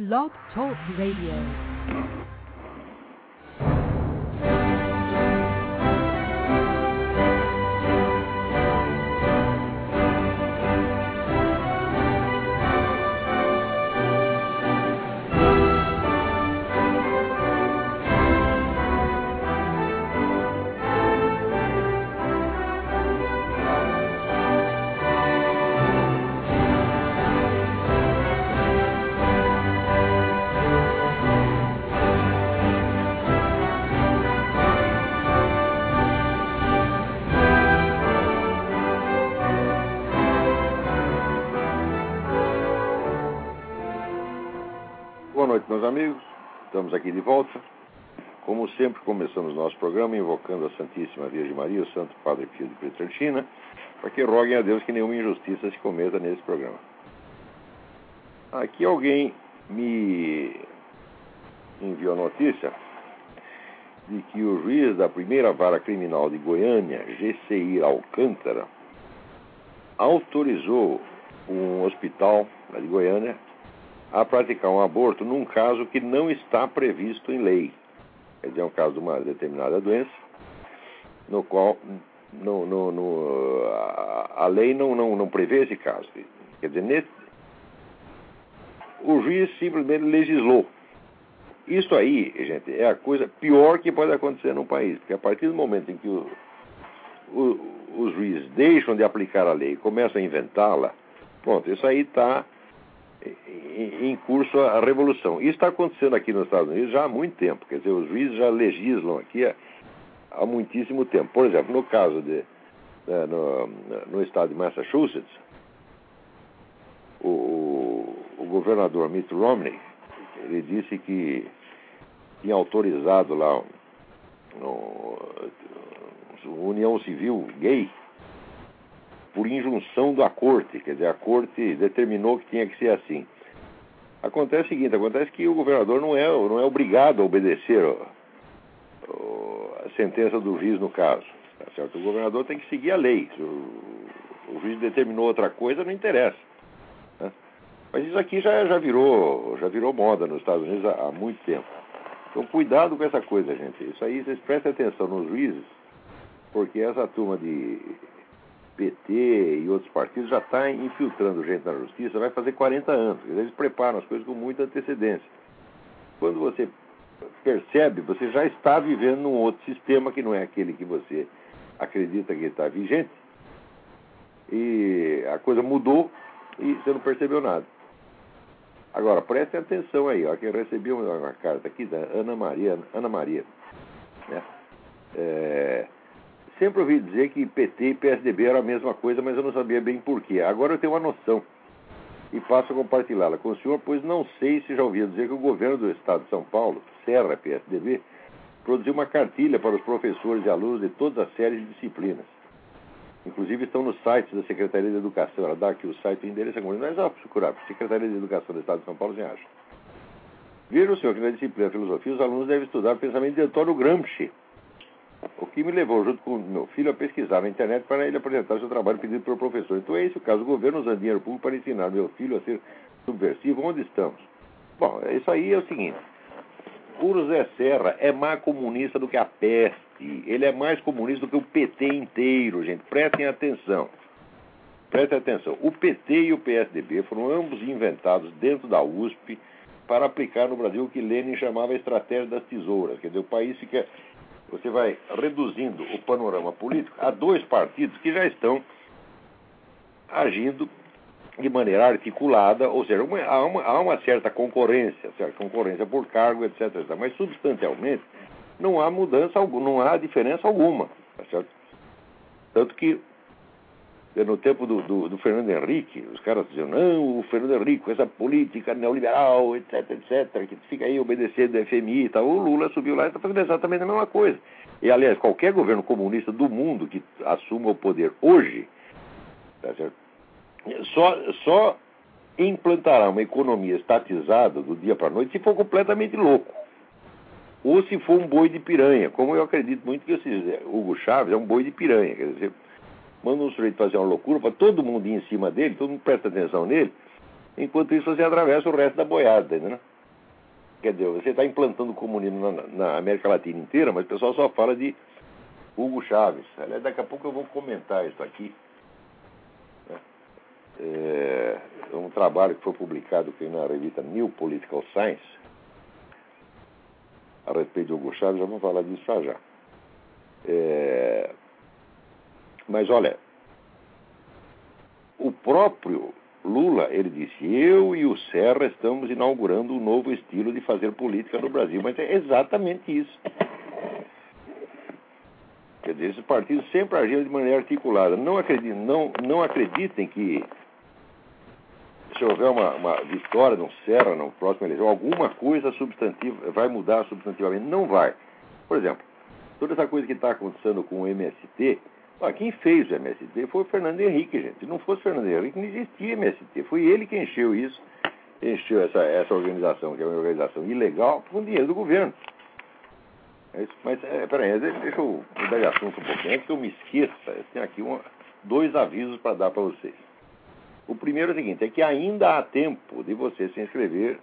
Blog Talk Radio. Meus amigos. Estamos aqui de volta. Como sempre, começamos nosso programa invocando a Santíssima Virgem Maria, o Santo Padre Pio de Pietrelcina, para que roguem a Deus que nenhuma injustiça se cometa nesse programa. Aqui alguém me enviou notícia de que o juiz da primeira vara criminal de Goiânia, GCI Alcântara, autorizou um hospital de Goiânia a praticar um aborto num caso que não está previsto em lei. Quer dizer, é um caso de uma determinada doença, no qual no, no, no, a, a, lei não, não, não prevê esse caso. Quer dizer, nesse, o juiz simplesmente legislou. Isso aí, gente, é a coisa pior que pode acontecer num país, porque a partir do momento em que o, o, os juízes deixam de aplicar a lei e começam a inventá-la, pronto, isso aí está em curso a revolução. Isso está acontecendo aqui nos Estados Unidos já há muito tempo. Quer dizer, os juízes já legislam aqui há, há muitíssimo tempo. Por exemplo, no caso de. Né, no, no, estado de Massachusetts, o, o, governador Mitt Romney ele disse que tinha autorizado lá uma união civil gay por injunção da corte, quer dizer, a corte determinou que tinha que ser assim. Acontece o seguinte, acontece que o governador não é, não é obrigado a obedecer a sentença do juiz no caso. Tá certo? O governador tem que seguir a lei. Se o, o juiz determinou outra coisa, não interessa. Né? Mas isso aqui já, já, virou, já virou moda nos Estados Unidos há, há muito tempo. Então cuidado com essa coisa, gente. Isso aí, vocês prestem atenção nos juízes, porque essa turma de PT e outros partidos já está infiltrando gente na justiça, vai fazer 40 anos. Eles preparam as coisas com muita antecedência. Quando você percebe, você já está vivendo num outro sistema que não é aquele que você acredita que está vigente. E a coisa mudou e você não percebeu nada. Agora, prestem atenção aí, ó, que eu recebi uma, uma carta aqui da Ana Maria. Ana Maria. Né? É, Sempre ouvi dizer que PT e PSDB era a mesma coisa, mas eu não sabia bem porquê. Agora eu tenho uma noção e passo a compartilhá-la com o senhor, pois não sei se já ouviu dizer que o governo do estado de São Paulo, Serra PSDB, produziu uma cartilha para os professores e alunos de todas as séries de disciplinas. Inclusive estão no site da Secretaria de Educação. Ela dá aqui o site, o endereço é mas é procurar, Secretaria de Educação do Estado de São Paulo, você acha. Veja o senhor que na disciplina filosofia os alunos devem estudar o pensamento de Antônio Gramsci, o que me levou, junto com meu filho, a pesquisar na internet para ele apresentar seu trabalho pedido pelo professor. Então é esse o caso. O governo usando dinheiro público para ensinar meu filho a ser subversivo. Onde estamos? Bom, isso aí é o seguinte. O José Serra é mais comunista do que a peste. Ele é mais comunista do que o PT inteiro, gente. Prestem atenção. Prestem atenção. O PT e o PSDB foram ambos inventados dentro da USP para aplicar no Brasil o que Lenin chamava a estratégia das tesouras. Quer dizer, o país fica você vai reduzindo o panorama político a dois partidos que já estão agindo de maneira articulada, ou seja, uma, há, uma, há, uma, certa concorrência, certa concorrência por cargo, etc, etc, mas substancialmente não há mudança, não há diferença alguma, tá certo? Tanto que no tempo do, do, do, Fernando Henrique, os caras diziam, não, o Fernando Henrique, com essa política neoliberal, etc, etc, que fica aí obedecendo do FMI e tal, o Lula subiu lá e está fazendo exatamente a mesma coisa. E, aliás, qualquer governo comunista do mundo que assuma o poder hoje, tá certo? Só, só implantará uma economia estatizada do dia para a noite se for completamente louco. Ou se for um boi de piranha, como eu acredito muito que Hugo Chaves é um boi de piranha, quer dizer manda um sujeito fazer uma loucura para todo mundo ir em cima dele, todo mundo presta atenção nele, enquanto isso você atravessa o resto da boiada, entendeu? Quer dizer, você está implantando comunismo na, na, América Latina inteira, mas o pessoal só fala de Hugo Chávez. Aliás, daqui a pouco eu vou comentar isso aqui. Né? É, é um trabalho que foi publicado aqui na revista New Political Science a respeito de Hugo Chávez, já vamos falar disso já já. É, mas olha, o próprio Lula, ele disse: Eu e o Serra estamos inaugurando um novo estilo de fazer política no Brasil. Mas é exatamente isso. Quer dizer, esses partidos sempre agiram de maneira articulada. Não acreditem, não, não acreditem que se houver uma, uma vitória no Serra no próximo eleição, alguma coisa substantiva vai mudar substantivamente. Não vai. Por exemplo, toda essa coisa que está acontecendo com o MST, ah, quem fez o MST foi o Fernando Henrique, gente. Se não fosse Fernando Henrique, não existia MST. Foi ele que encheu isso, encheu essa, essa organização, que é uma organização ilegal, com dinheiro do governo. É mas, é, peraí, deixa eu mudar de assunto um pouquinho, antes que eu me esqueça, eu tenho aqui uma, dois avisos para dar para vocês. O primeiro é o seguinte, é que ainda há tempo de você se inscrever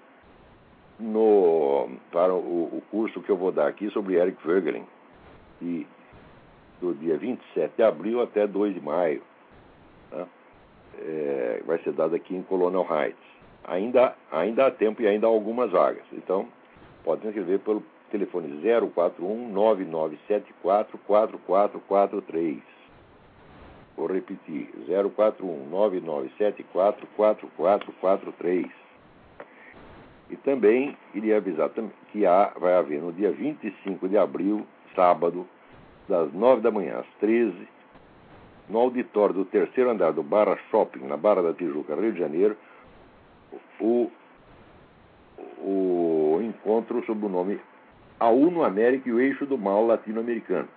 no, para o, o curso que eu vou dar aqui sobre Eric Voegelin. E do dia 27 de abril até 2 de maio. Tá? É, vai ser dado aqui em Colonial Heights. Ainda, ainda há tempo e ainda há algumas vagas. Então, pode se inscrever pelo telefone 041 9974 4443. Vou repetir, 041 9974 4443. E também queria avisar que há, vai haver no dia 25 de abril, sábado, das 9 da manhã às 13, no auditório do terceiro andar do Barra Shopping, na Barra da Tijuca, Rio de Janeiro, o, o encontro sob o nome A Uno América e o Eixo do Mal Latino-Americano,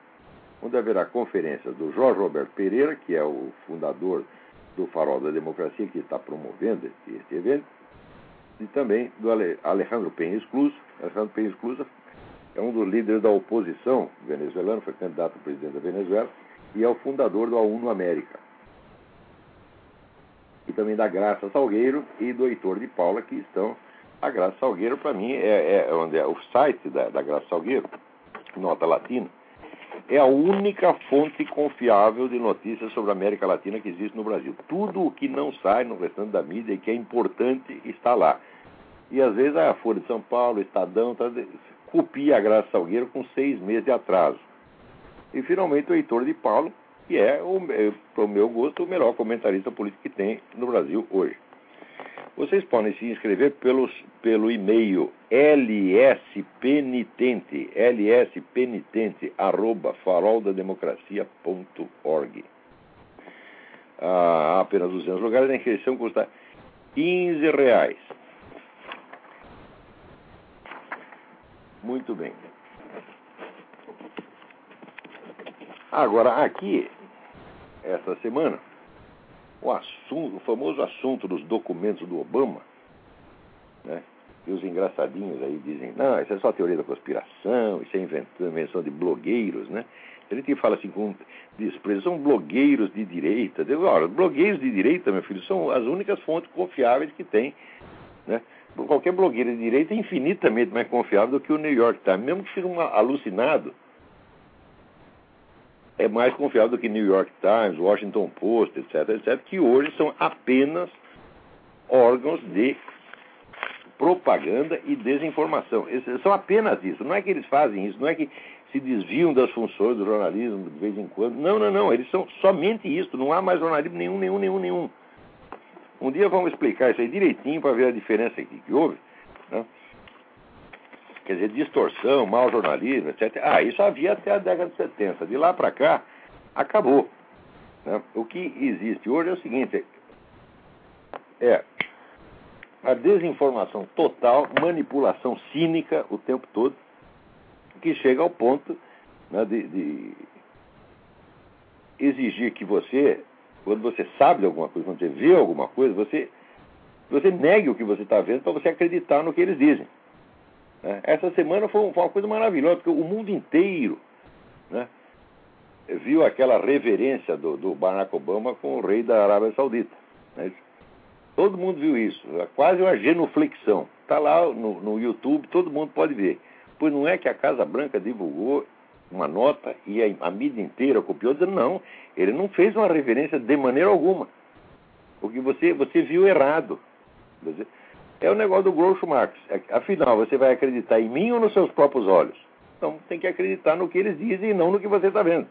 onde haverá conferência do Jorge Roberto Pereira, que é o fundador do Farol da Democracia, que está promovendo esse evento, e também do Alejandro Penha Esclusa. Alejandro Penha é um dos líderes da oposição venezuelana, foi candidato a presidente da Venezuela e é o fundador do A1 América. E também da Graça Salgueiro e do Heitor de Paula, que estão. A Graça Salgueiro, para mim, é, é, onde é o site da, da Graça Salgueiro, Nota Latina, é a única fonte confiável de notícias sobre a América Latina que existe no Brasil. Tudo o que não sai no restante da mídia e que é importante está lá. E às vezes a Folha de São Paulo, Estadão, tá, copia a Graça Salgueiro com seis meses de atraso. E finalmente o Heitor de Paulo, que é, é, para o meu gosto, o melhor comentarista político que tem no Brasil hoje. Vocês podem se inscrever pelos, pelo e-mail lspenitente, lspenitente, arroba faroldademocracia.org. Ah, há apenas 200 lugares, a inscrição custa 15 reais. Muito bem. Agora, aqui, essa semana, o, assunto, o famoso assunto dos documentos do Obama, né? E os engraçadinhos aí dizem, não, isso é só teoria da conspiração, isso é invenção de blogueiros, né? A gente fala assim com desprezo, são blogueiros de direita. Ora, blogueiros de direita, meu filho, são as únicas fontes confiáveis que tem, né? Qualquer blogueiro de direita é infinitamente mais confiável do que o New York Times. Mesmo que seja um alucinado, é mais confiável do que New York Times, Washington Post, etc., etc., que hoje são apenas órgãos de propaganda e desinformação. São apenas isso. Não é que eles fazem isso, não é que se desviam das funções do jornalismo de vez em quando. Não, não, não. Eles são somente isso. Não há mais jornalismo nenhum, nenhum, nenhum, nenhum. Um dia vamos explicar isso aí direitinho para ver a diferença que, que houve. Né? Quer dizer, distorção, mau jornalismo, etc. Ah, isso havia até a década de 70. De lá para cá, acabou. Né? O que existe hoje é o seguinte: é a desinformação total, manipulação cínica o tempo todo, que chega ao ponto né, de, de exigir que você quando você sabe de alguma coisa, quando você vê alguma coisa, você, você negue o que você está vendo para você acreditar no que eles dizem. Né? Essa semana foi, foi, uma coisa maravilhosa, porque o mundo inteiro né, viu aquela reverência do, do, Barack Obama com o rei da Arábia Saudita. Né? Todo mundo viu isso, é quase uma genuflexão. Está lá no, no YouTube, todo mundo pode ver. Pois não é que a Casa Branca divulgou uma nota e a, a mídia inteira copiou, dizendo não, ele não fez uma referência de maneira alguma. Porque você, você viu errado. É o negócio do Groucho Marx. É, afinal, você vai acreditar em mim ou nos seus próprios olhos? Então tem que acreditar no que eles dizem e não no que você está vendo.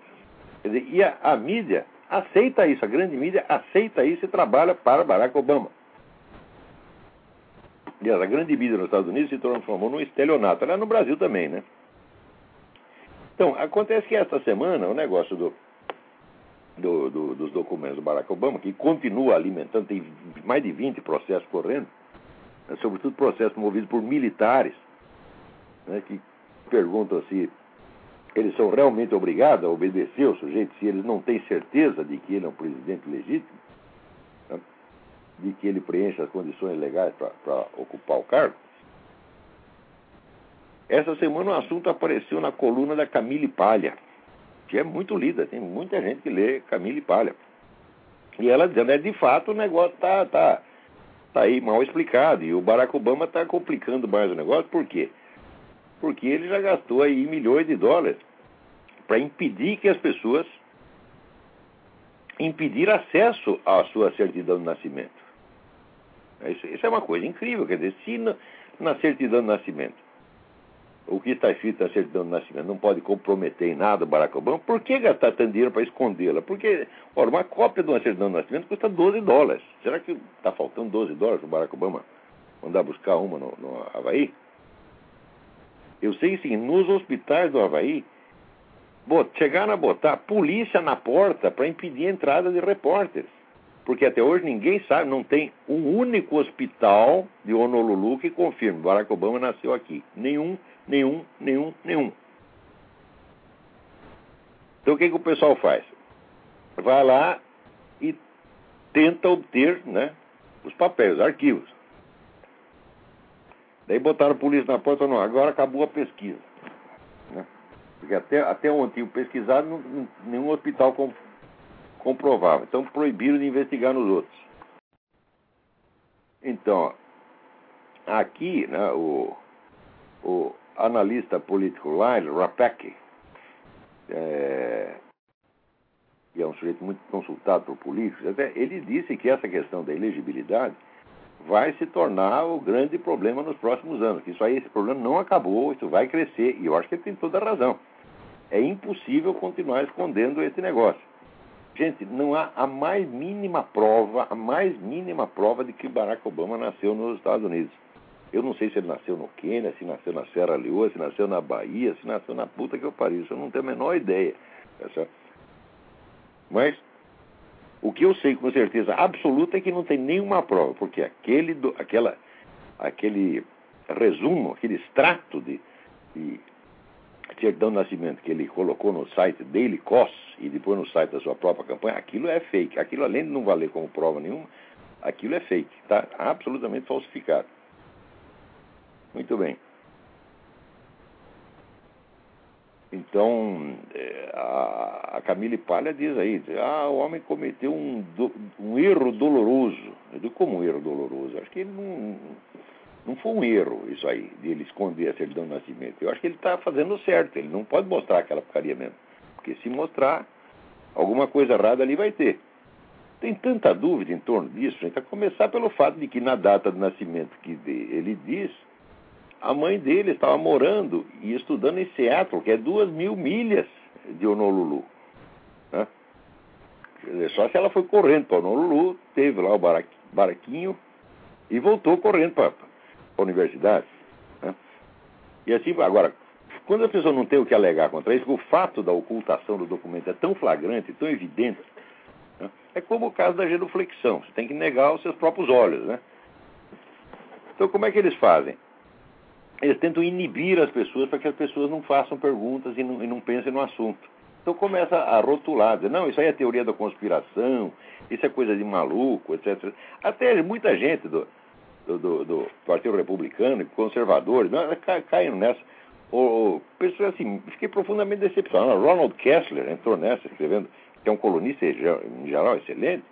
Dizer, e a, a mídia aceita isso, a grande mídia aceita isso e trabalha para Barack Obama. E a grande mídia nos Estados Unidos se transformou num estelionato. Aliás, no Brasil também, né? Então, acontece que esta semana o negócio do, do, do, dos documentos do Barack Obama, que continua alimentando, tem mais de 20 processos correndo, né, sobretudo processos movidos por militares, né, que perguntam se eles são realmente obrigados a obedecer o sujeito se eles não têm certeza de que ele é um presidente legítimo de que ele preencha as condições legais para ocupar o cargo. Essa semana o assunto apareceu na coluna da Camille Palha, que é muito lida, tem muita gente que lê Camille Palha. E ela dizendo, é de fato o negócio está tá, tá aí mal explicado. E o Barack Obama está complicando mais o negócio, por quê? Porque ele já gastou aí milhões de dólares para impedir que as pessoas impedir acesso à sua certidão de nascimento. Isso, isso é uma coisa incrível. Quer dizer, se na certidão de nascimento, o que está escrito na certidão de nascimento não pode comprometer em nada o Barack Obama, por que gastar tanto dinheiro para escondê-la? Porque, ora, uma cópia de uma certidão de nascimento custa 12 dólares. Será que está faltando 12 dólares para o Barack Obama mandar buscar uma no, no Havaí? Eu sei sim, nos hospitais do Havaí, chegaram a botar polícia na porta para impedir a entrada de repórteres. Porque até hoje ninguém sabe, não tem um único hospital de Honolulu que confirme Barack Obama nasceu aqui. Nenhum, nenhum, nenhum, nenhum. Então o que, que o pessoal faz? Vai lá e tenta obter né, os papéis, os arquivos. Daí botaram a polícia na porta não, agora acabou a pesquisa. Né? Porque até, até ontem pesquisado, nenhum hospital comprovável. Então proibiram de investigar nos outros. Então, aqui, né, o, o analista político Lyle Rapek, é, que é um sujeito muito consultado por políticos, até ele disse que essa questão da elegibilidade vai se tornar o grande problema nos próximos anos. Que isso aí, esse problema não acabou, isso vai crescer. E eu acho que ele tem toda a razão. É impossível continuar escondendo esse negócio. Gente, não há a mais mínima prova, a mais mínima prova de que Barack Obama nasceu nos Estados Unidos. Eu não sei se ele nasceu no Quênia, se nasceu na Serra Leoa, se nasceu na Bahia, se nasceu na puta que eu pariu. Isso eu não tenho a menor ideia. Tá Mas o que eu sei com certeza absoluta é que não tem nenhuma prova, porque aquele, do, aquela, aquele resumo, aquele extrato de, de certidão de nascimento que ele colocou no site Daily Cost e depois no site da sua própria campanha, aquilo é fake. Aquilo, além de não valer como prova nenhuma, aquilo é fake. Está absolutamente falsificado. Muito bem. Então, é, a Camille Palha diz aí, ah, o homem cometeu um, um erro doloroso. Eu digo, como um erro doloroso? Acho que ele não, não foi um erro isso aí, de ele esconder a certidão de nascimento. Eu acho que ele está fazendo certo, ele não pode mostrar aquela porcaria mesmo. Porque se mostrar, alguma coisa errada ali vai ter. Tem tanta dúvida em torno disso, gente, a começar pelo fato de que na data de nascimento que ele diz, a mãe dele estava morando e estudando em Seattle, que é duas mil milhas de Honolulu. Né? Só se ela foi correndo para Honolulu, teve lá o baraquinho e voltou correndo para a universidade. Né? E assim, agora, quando a pessoa não tem o que alegar contra isso, o fato da ocultação do documento é tão flagrante, tão evidente, né? é como o caso da genuflexão. Você tem que negar os seus próprios olhos. Né? Então, como é que eles fazem? Eles tentam inibir as pessoas para que as pessoas não façam perguntas e não, e não pensem no assunto. Então começa a rotular, dizer, não, isso aí é teoria da conspiração, isso é coisa de maluco, etc. Até muita gente do, do, do, do Partido Republicano, conservadores, não, nessa. O, pessoas assim, fiquei profundamente decepcionado. Ronald Kessler entrou nessa, escrevendo, que é um colunista em geral excelente.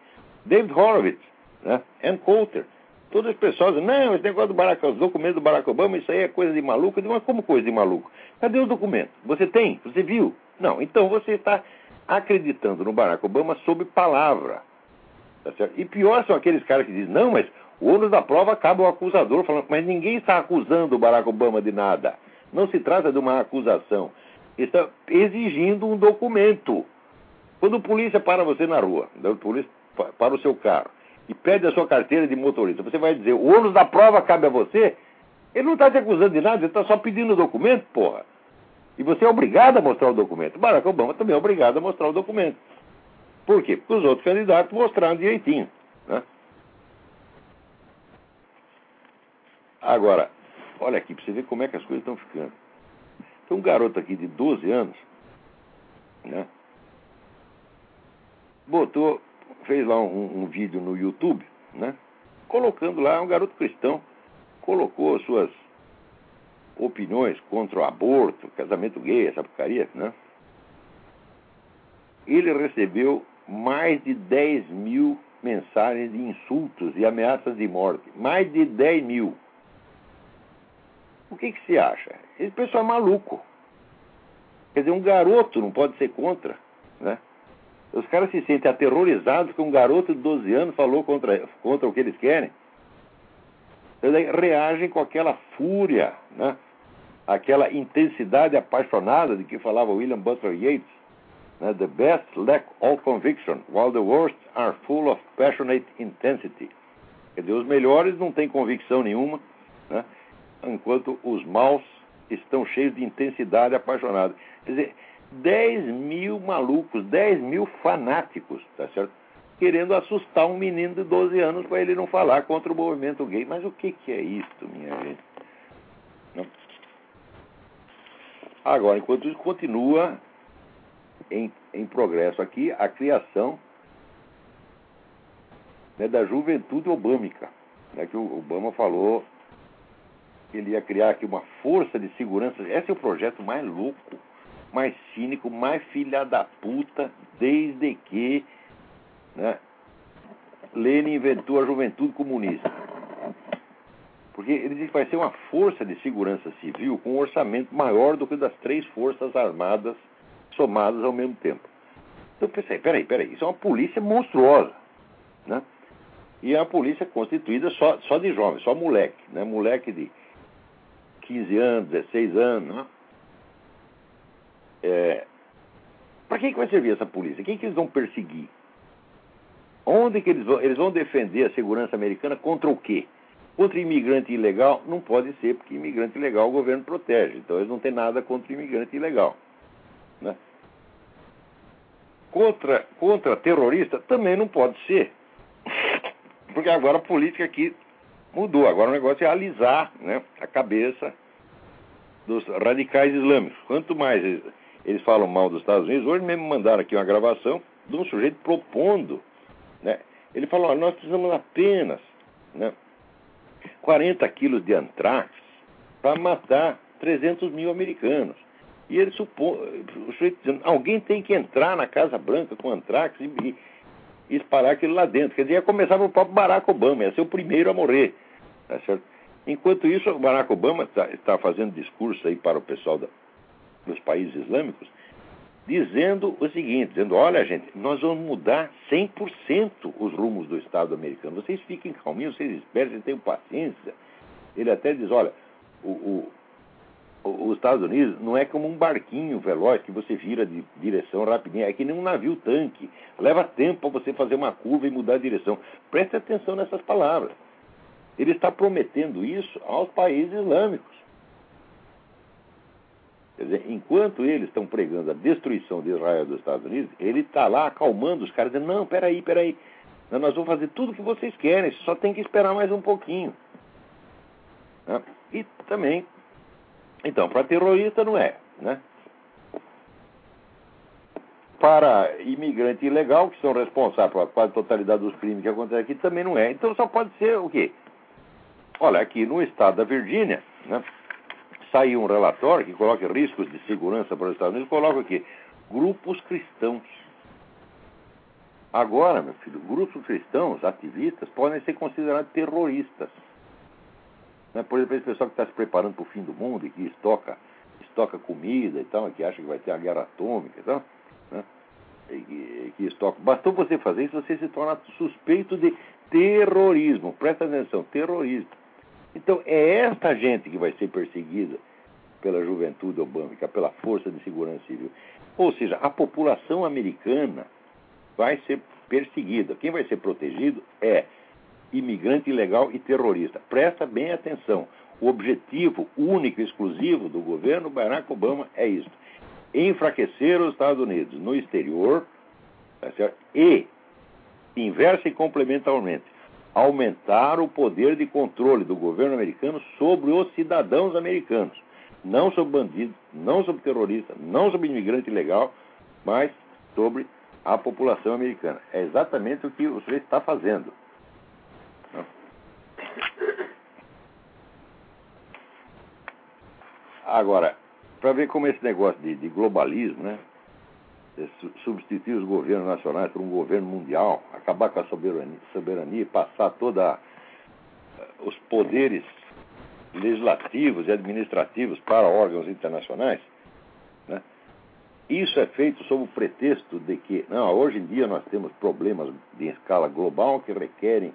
David Horowitz, né? Ann Coulter. Todas as pessoas dizem, não, esse negócio do Barack, os documentos do Barack Obama, isso aí é coisa de maluco. Eu digo, mas como coisa de maluco? Cadê os documentos? Você tem? Você viu? Não, então você está acreditando no Barack Obama sob palavra. Tá e pior são aqueles caras que dizem, não, mas o ônus da prova acaba o acusador falando, mas ninguém está acusando o Barack Obama de nada. Não se trata de uma acusação. Está exigindo um documento. Quando o polícia para você na rua, o polícia para o seu carro e pede a sua carteira de motorista, você vai dizer, o ônus da prova cabe a você? Ele não está te acusando de nada, ele está só pedindo o documento, porra. E você é obrigado a mostrar o documento. Barack Obama também é obrigado a mostrar o documento. Por quê? Porque os outros candidatos mostraram direitinho. Né? Agora, olha aqui, para você ver como é que as coisas estão ficando. Tem um garoto aqui de 12 anos, né? Botou, fez lá um, um vídeo no YouTube, né? Colocando lá, um garoto cristão, colocou suas opiniões contra o aborto, casamento gay, essa porcaria, né? Ele recebeu mais de 10 mil mensagens de insultos e ameaças de morte. Mais de 10 mil. O que, que se acha? Esse pessoal é maluco. Quer dizer, um garoto não pode ser contra. Né? Os caras se sentem aterrorizados que um garoto de 12 anos falou contra, contra o que eles querem. Eles reagem com aquela fúria, né? aquela intensidade apaixonada de que falava William Butler Yeats. Né? The best lack all conviction, while the worst are full of passionate intensity. Quer dizer, os melhores não têm convicção nenhuma, né? enquanto os maus estão cheios de intensidade apaixonada. Quer dizer, 10 mil malucos, 10 mil fanáticos, tá certo? Querendo assustar um menino de 12 anos para ele não falar contra o movimento gay. Mas o que, que é isso, minha gente? Não. Agora, enquanto isso, continua em, em progresso aqui a criação né, da juventude obâmica, né, que o Obama falou que ele ia criar aqui uma força de segurança. Esse é o projeto mais louco, mais cínico, mais filha da puta, desde que né, Lenin inventou a juventude comunista. Porque ele diz que vai ser uma força de segurança civil com um orçamento maior do que das três forças armadas somadas ao mesmo tempo. Então eu pensei, peraí, peraí, isso é uma polícia monstruosa. Né? E é uma polícia constituída só, só de jovens, só moleque, né? moleque de 15 anos, 16 anos. Né? É, Para quem que vai servir essa polícia? Quem que eles vão perseguir? Onde que eles vão, eles vão defender a segurança americana contra o quê? Contra imigrante ilegal? Não pode ser, porque imigrante ilegal o governo protege. Então eles não têm nada contra imigrante ilegal. Né? Contra, contra terrorista também não pode ser. Porque agora a política aqui mudou. Agora o negócio é alisar né, a cabeça dos radicais islâmicos. Quanto mais eles, falam mal dos Estados Unidos, hoje mesmo mandaram aqui uma gravação de um sujeito propondo. Né? Ele falou: nós precisamos apenas né, 40 quilos de antrax para matar 300 mil americanos. E ele supõe, o sujeito dizendo, alguém tem que entrar na Casa Branca com antrax e, e, espalhar aquilo lá dentro. Quer dizer, ia começar o próprio Barack Obama, ia ser o primeiro a morrer. Tá certo? Enquanto isso, o Barack Obama está tá fazendo discurso aí para o pessoal da, dos países islâmicos, dizendo o seguinte, dizendo, olha gente, nós vamos mudar 100% os rumos do Estado americano. Vocês fiquem calminhos, vocês esperem, vocês tenham paciência. Ele até diz, olha, o, o, os Estados Unidos não é como um barquinho veloz que você vira de direção rapidinho, é que nem um navio tanque. Leva tempo para você fazer uma curva e mudar a direção. Preste atenção nessas palavras. Ele está prometendo isso aos países islâmicos. Dizer, enquanto eles estão pregando a destruição de Israel dos Estados Unidos, ele está lá acalmando os caras, dizendo: não, peraí, peraí, nós vamos fazer tudo o que vocês querem, só tem que esperar mais um pouquinho. Né? E também então, para terrorista não é, né? Para imigrante ilegal, que são responsáveis pela quase totalidade dos crimes que acontecem aqui, também não é. Então só pode ser o quê? Olha, aqui no estado da Virgínia, né, saiu um relatório que coloca riscos de segurança para os Estados Unidos, coloca aqui, grupos cristãos. Agora, meu filho, grupos cristãos, ativistas, podem ser considerados terroristas. Né? Por exemplo, esse pessoal que está se preparando para o fim do mundo e que estoca, estoca comida e tal, que acha que vai ter a guerra atômica e tal, né? e, que, que estoca. Bastou você fazer isso, você se torna suspeito de terrorismo. Presta atenção, terrorismo. Então, é esta gente que vai ser perseguida pela juventude obâmica, pela Força de Segurança Civil. Ou seja, a população americana vai ser perseguida. Quem vai ser protegido é imigrante ilegal e terrorista. Presta bem atenção. O objetivo único e exclusivo do governo Barack Obama é isso: enfraquecer os Estados Unidos no exterior tá e, inversa e complementarmente, aumentar o poder de controle do governo americano sobre os cidadãos americanos. Não sobre bandidos, não sobre terroristas, não sobre imigrante ilegal, mas sobre a população americana. É exatamente o que o sujeito está fazendo. Agora, para ver como esse negócio de, de globalismo, né? substituir os governos nacionais por um governo mundial, acabar com a soberania, soberania passar todos os poderes legislativos e administrativos para órgãos internacionais, né? isso é feito sob o pretexto de que, não, hoje em dia nós temos problemas de escala global que requerem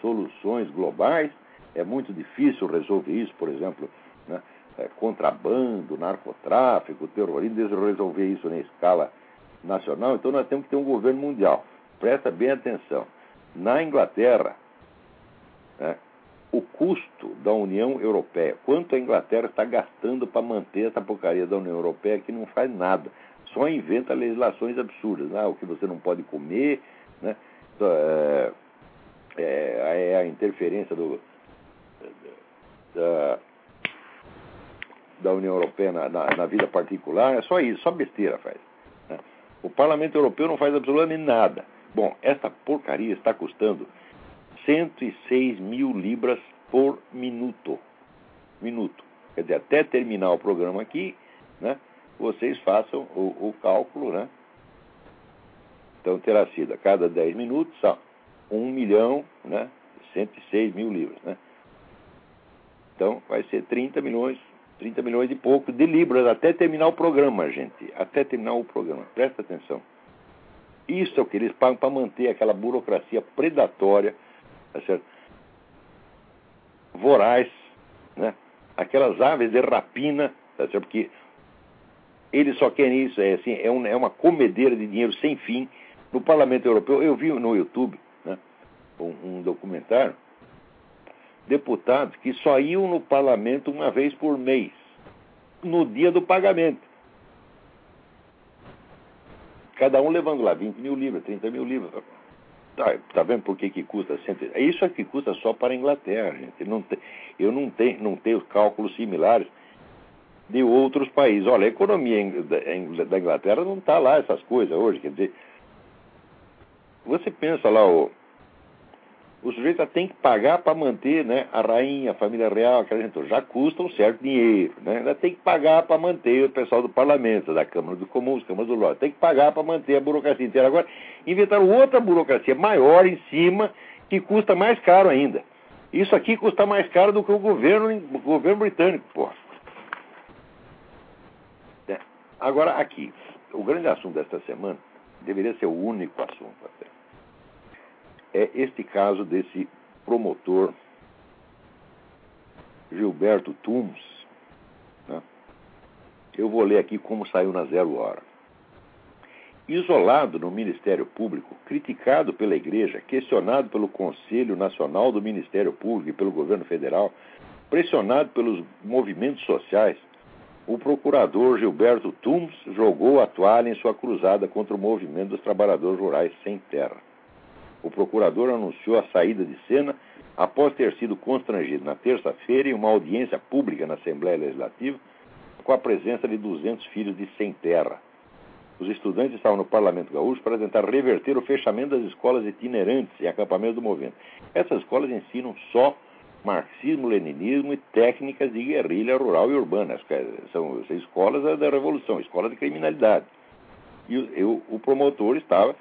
soluções globais, é muito difícil resolver isso, por exemplo, né? é, contrabando, narcotráfico, terrorismo, resolver isso na escala nacional, então nós temos que ter um governo mundial. Presta bem atenção. Na Inglaterra, o custo da União Europeia, quanto a Inglaterra está gastando para manter essa porcaria da União Europeia que não faz nada, só inventa legislações absurdas, né? o que você não pode comer, né? É, é, é a interferência do, da, da União Europeia na, na, na, vida particular, é só isso, só besteira faz. Né? O Parlamento Europeu não faz absolutamente nada. Bom, essa porcaria está custando 106 mil libras por minuto. Minuto. Quer dizer, até terminar o programa aqui, né, vocês façam o, o cálculo, né? Então terá sido a cada 10 minutos, 1 milhão, né? 106 mil libras, né? Então vai ser 30 milhões 30 milhões e pouco de libras até terminar o programa, gente. Até terminar o programa. Presta atenção. Isso é o que eles pagam para manter aquela burocracia predatória, tá certo? voraz, né? aquelas aves de rapina, tá certo? porque eles só querem isso, é, assim, é, um, é uma comedeira de dinheiro sem fim. No Parlamento Europeu, eu vi no YouTube né, um, um documentário deputados que só iam no parlamento uma vez por mês, no dia do pagamento. Cada um levando lá 20 mil libras, 30 mil libras. Tá, tá vendo por que, que custa? É isso aqui custa só para a Inglaterra, gente. Não tem, eu não tenho, não tenho cálculos similares de outros países. Olha, a economia da Inglaterra não está lá essas coisas hoje. Quer dizer, você pensa lá, o, o sujeito tem que pagar para manter né, a rainha, a família real, aquela gente, já custa um certo dinheiro. Né? Ainda tem que pagar para manter o pessoal do parlamento, da Câmara dos Comuns, Câmara do Lorde. Tem que pagar para manter a burocracia inteira. Agora, inventaram outra burocracia maior em cima, que custa mais caro ainda. Isso aqui custa mais caro do que o governo, o governo britânico, pô. É. Agora, aqui, o grande assunto desta semana deveria ser o único assunto até é este caso desse promotor Gilberto Tums. Né? Eu vou ler aqui como saiu na Zero Hora. Isolado no Ministério Público, criticado pela Igreja, questionado pelo Conselho Nacional do Ministério Público e pelo governo federal, pressionado pelos movimentos sociais, o procurador Gilberto Tums jogou a toalha em sua cruzada contra o movimento dos trabalhadores rurais sem terra o procurador anunciou a saída de cena após ter sido constrangido na terça-feira em uma audiência pública na Assembleia Legislativa com a presença de 200 filhos de sem terra. Os estudantes estavam no Parlamento Gaúcho para tentar reverter o fechamento das escolas itinerantes e acampamentos do movimento. Essas escolas ensinam só marxismo, leninismo e técnicas de guerrilha rural e urbana. São, escolas da Revolução, escolas de criminalidade. E o promotor estava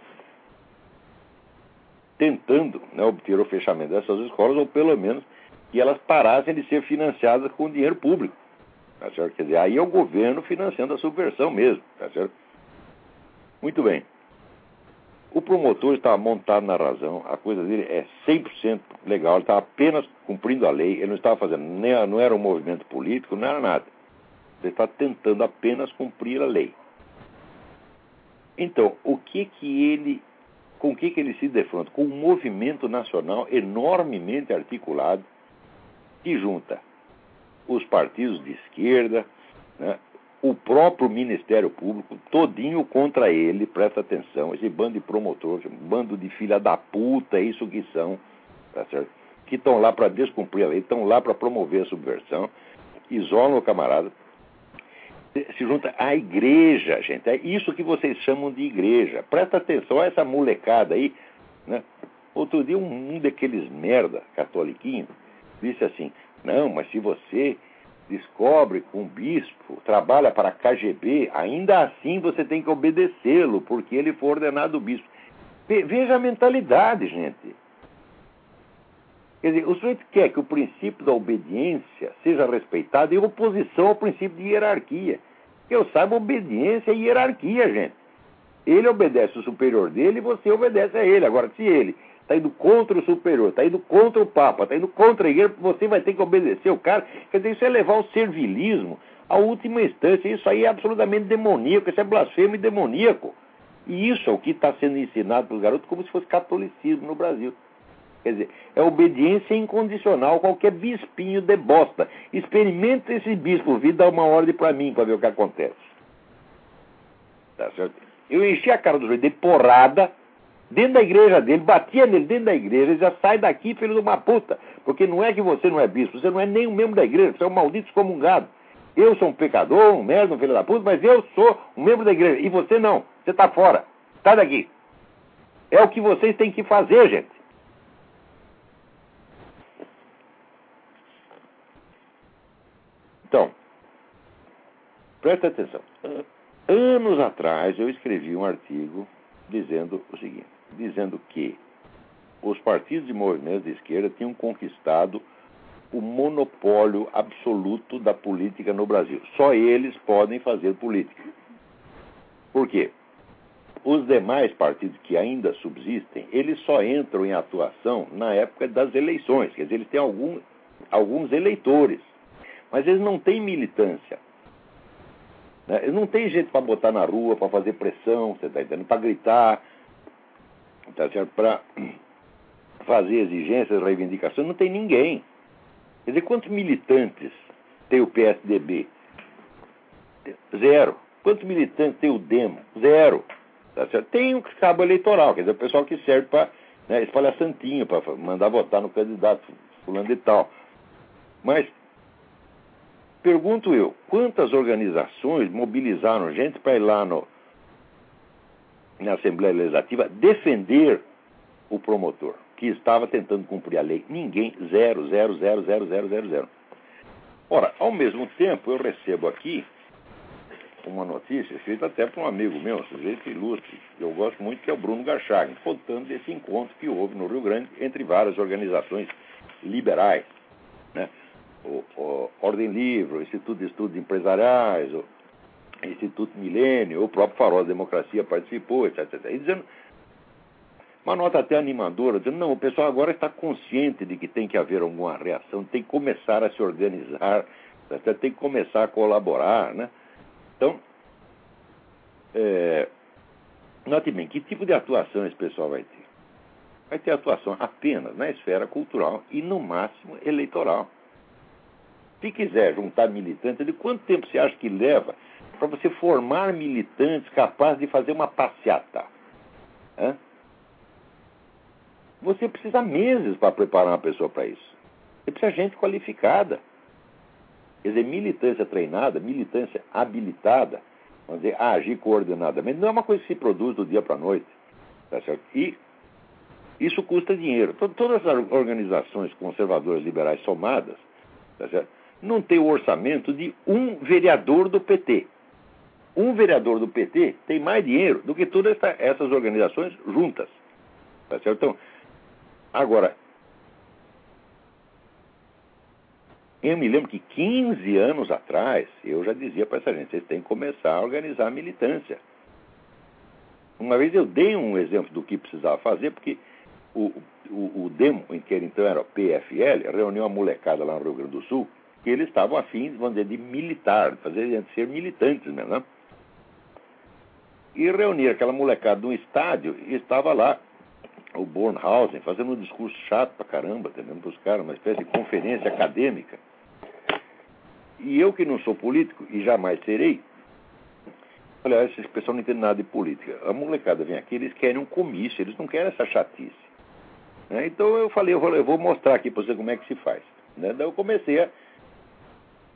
tentando né, obter o fechamento dessas escolas, ou pelo menos que elas parassem de ser financiadas com dinheiro público. Tá certo? Quer dizer, aí é o governo financiando a subversão mesmo. Tá certo? Muito bem. O promotor estava montado na razão, a coisa dele é 100% legal, ele estava apenas cumprindo a lei, ele não estava fazendo, nem, não era um movimento político, não era nada. Ele está tentando apenas cumprir a lei. Então, o que que ele, com o que que ele se defronta? Com um movimento nacional enormemente articulado que junta os partidos de esquerda, né, o próprio Ministério Público, todinho contra ele, presta atenção, esse bando de promotores, bando de filha da puta, é isso que são, tá certo? Que estão lá para descumprir a lei, estão lá para promover a subversão, isolam o camarada, se junta à igreja, gente. É isso que vocês chamam de igreja. Presta atenção a essa molecada aí. Né? Outro dia, um, um daqueles merda catoliquinhos disse assim: Não, mas se você descobre que um bispo trabalha para a KGB, ainda assim você tem que obedecê-lo, porque ele foi ordenado bispo. Veja a mentalidade, gente. Quer dizer, o sujeito quer que o princípio da obediência seja respeitado em oposição ao princípio de hierarquia. Que eu saiba, obediência é hierarquia, gente. Ele obedece o superior dele e você obedece a ele. Agora, se ele está indo contra o superior, está indo contra o Papa, está indo contra a igreja, você vai ter que obedecer o cara. Quer dizer, isso é levar o servilismo à última instância. Isso aí é absolutamente demoníaco, isso é blasfemo e demoníaco. E isso é o que está sendo ensinado para os garotos como se fosse catolicismo no Brasil. Quer dizer, é obediência incondicional qualquer bispinho de bosta. Experimenta esse bispo, vir dar uma ordem para mim para ver o que acontece. Tá certo? Eu enchi a cara do joelho de porrada dentro da igreja dele, batia nele dentro da igreja e dizia, sai daqui, filho de uma puta. Porque não é que você não é bispo, você não é nem um membro da igreja, você é um maldito excomungado. Eu sou um pecador, um merda, um filho da puta, mas eu sou um membro da igreja. E você não, você está fora. Sai daqui. É o que vocês têm que fazer, gente. Então, presta atenção. Anos atrás eu escrevi um artigo dizendo o seguinte: dizendo que os partidos de movimentos de esquerda tinham conquistado o monopólio absoluto da política no Brasil. Só eles podem fazer política. Por quê? Os demais partidos que ainda subsistem, eles só entram em atuação na época das eleições. Quer dizer, eles têm algum, alguns eleitores mas eles não têm militância. Né? Eles não têm jeito para botar na rua, para fazer pressão, você está entendendo? Para gritar, tá certo? Para fazer exigências, reivindicações, não tem ninguém. Quer dizer, quantos militantes tem o PSDB? Zero. Quantos militantes tem o DEMO? Zero. Tá certo? Tem um cabo eleitoral, quer dizer, o pessoal que serve para né, espalhar santinho, para mandar votar no candidato fulano de tal. Mas Pergunto eu, quantas organizações mobilizaram gente para ir lá no, na Assembleia Legislativa defender o promotor, que estava tentando cumprir a lei? Ninguém, zero, zero, zero, zero, zero, zero, zero. Ora, ao mesmo tempo, eu recebo aqui uma notícia feita até por um amigo meu, um sujeito ilustre, que eu gosto muito, que é o Bruno Garchagen, contando desse encontro que houve no Rio Grande entre várias organizações liberais. O, o Ordem Livre, o Instituto de Estudos Empresariais, o Instituto Milênio, o próprio Farol da Democracia participou, etc, etc. E dizendo, uma nota até animadora, dizendo, não, o pessoal agora está consciente de que tem que haver alguma reação, tem que começar a se organizar, etc, tem que começar a colaborar, né? Então, é, note bem, que tipo de atuação esse pessoal vai ter? Vai ter atuação apenas na esfera cultural e, no máximo, eleitoral. Se quiser juntar militantes, de quanto tempo você acha que leva para você formar militantes capazes de fazer uma passeata? Hã? Você precisa meses para preparar uma pessoa para isso. Você precisa de gente qualificada. Quer dizer, militância treinada, militância habilitada, vamos dizer, agir coordenadamente, não é uma coisa que se produz do dia para a noite. Tá certo? E isso custa dinheiro. Todas as organizações conservadoras liberais somadas, tá certo? Não tem o orçamento de um vereador do PT. Um vereador do PT tem mais dinheiro do que todas essa, essas organizações juntas. Tá certo? Então, Agora, eu me lembro que 15 anos atrás, eu já dizia para essa gente, vocês têm que começar a organizar a militância. Uma vez eu dei um exemplo do que precisava fazer, porque o, o, o demo, em que então era o PFL, reuniu uma molecada lá no Rio Grande do Sul, que eles estavam afins, vamos dizer, de militar, de fazer de ser militantes mesmo, né? E reunir aquela molecada num estádio e estava lá o Bornhausen fazendo um discurso chato pra caramba, entendendo para os caras, uma espécie de conferência acadêmica. E eu que não sou político e jamais serei, olha, esse pessoal não entende nada de política. A molecada vem aqui, eles querem um comício, eles não querem essa chatice. Né? Então eu falei, eu vou mostrar aqui para você como é que se faz. Né? Daí eu comecei a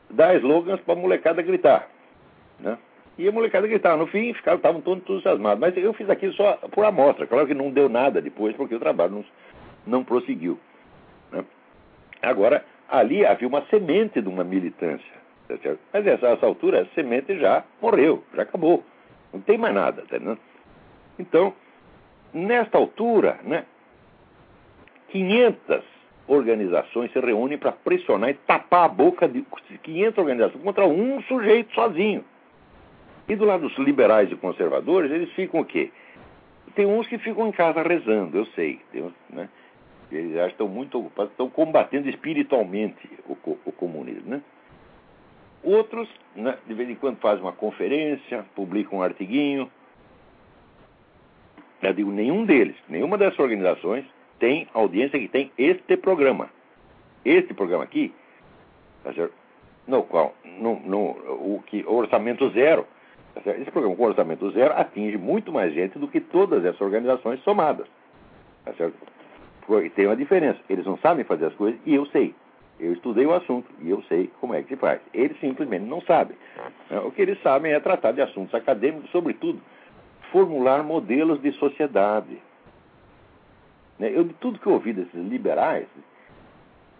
dar slogans para a molecada gritar. Né? E a molecada gritava. No fim, ficavam, estavam todos entusiasmados. Mas eu fiz aquilo só por amostra. Claro que não deu nada depois, porque o trabalho não, não prosseguiu. Né? Agora, ali havia uma semente de uma militância. Tá Mas essa, essa altura, a semente já morreu, já acabou. Não tem mais nada. Tá então, nesta altura, né, 500 organizações se reúnem para pressionar e tapar a boca de 500 organizações contra um sujeito sozinho. E do lado dos liberais e conservadores, eles ficam o quê? Tem uns que ficam em casa rezando, eu sei. Uns, né? Eles estão muito ocupados, estão combatendo espiritualmente o, o comunismo. Né? Outros, né, de vez em quando, fazem uma conferência, publicam um artiguinho. Eu digo, nenhum deles, nenhuma dessas organizações tem audiência que tem este programa. Este programa aqui, tá no qual, no, no, o que orçamento zero, tá esse programa com orçamento zero atinge muito mais gente do que todas essas organizações somadas. Tá? Porque tem uma diferença. Eles não sabem fazer as coisas e eu sei. Eu estudei o assunto e eu sei como é que se faz. Eles simplesmente não sabem. O que eles sabem é tratar de assuntos acadêmicos, sobretudo formular modelos de sociedade. Né? Eu, de tudo que eu ouvi desses liberais,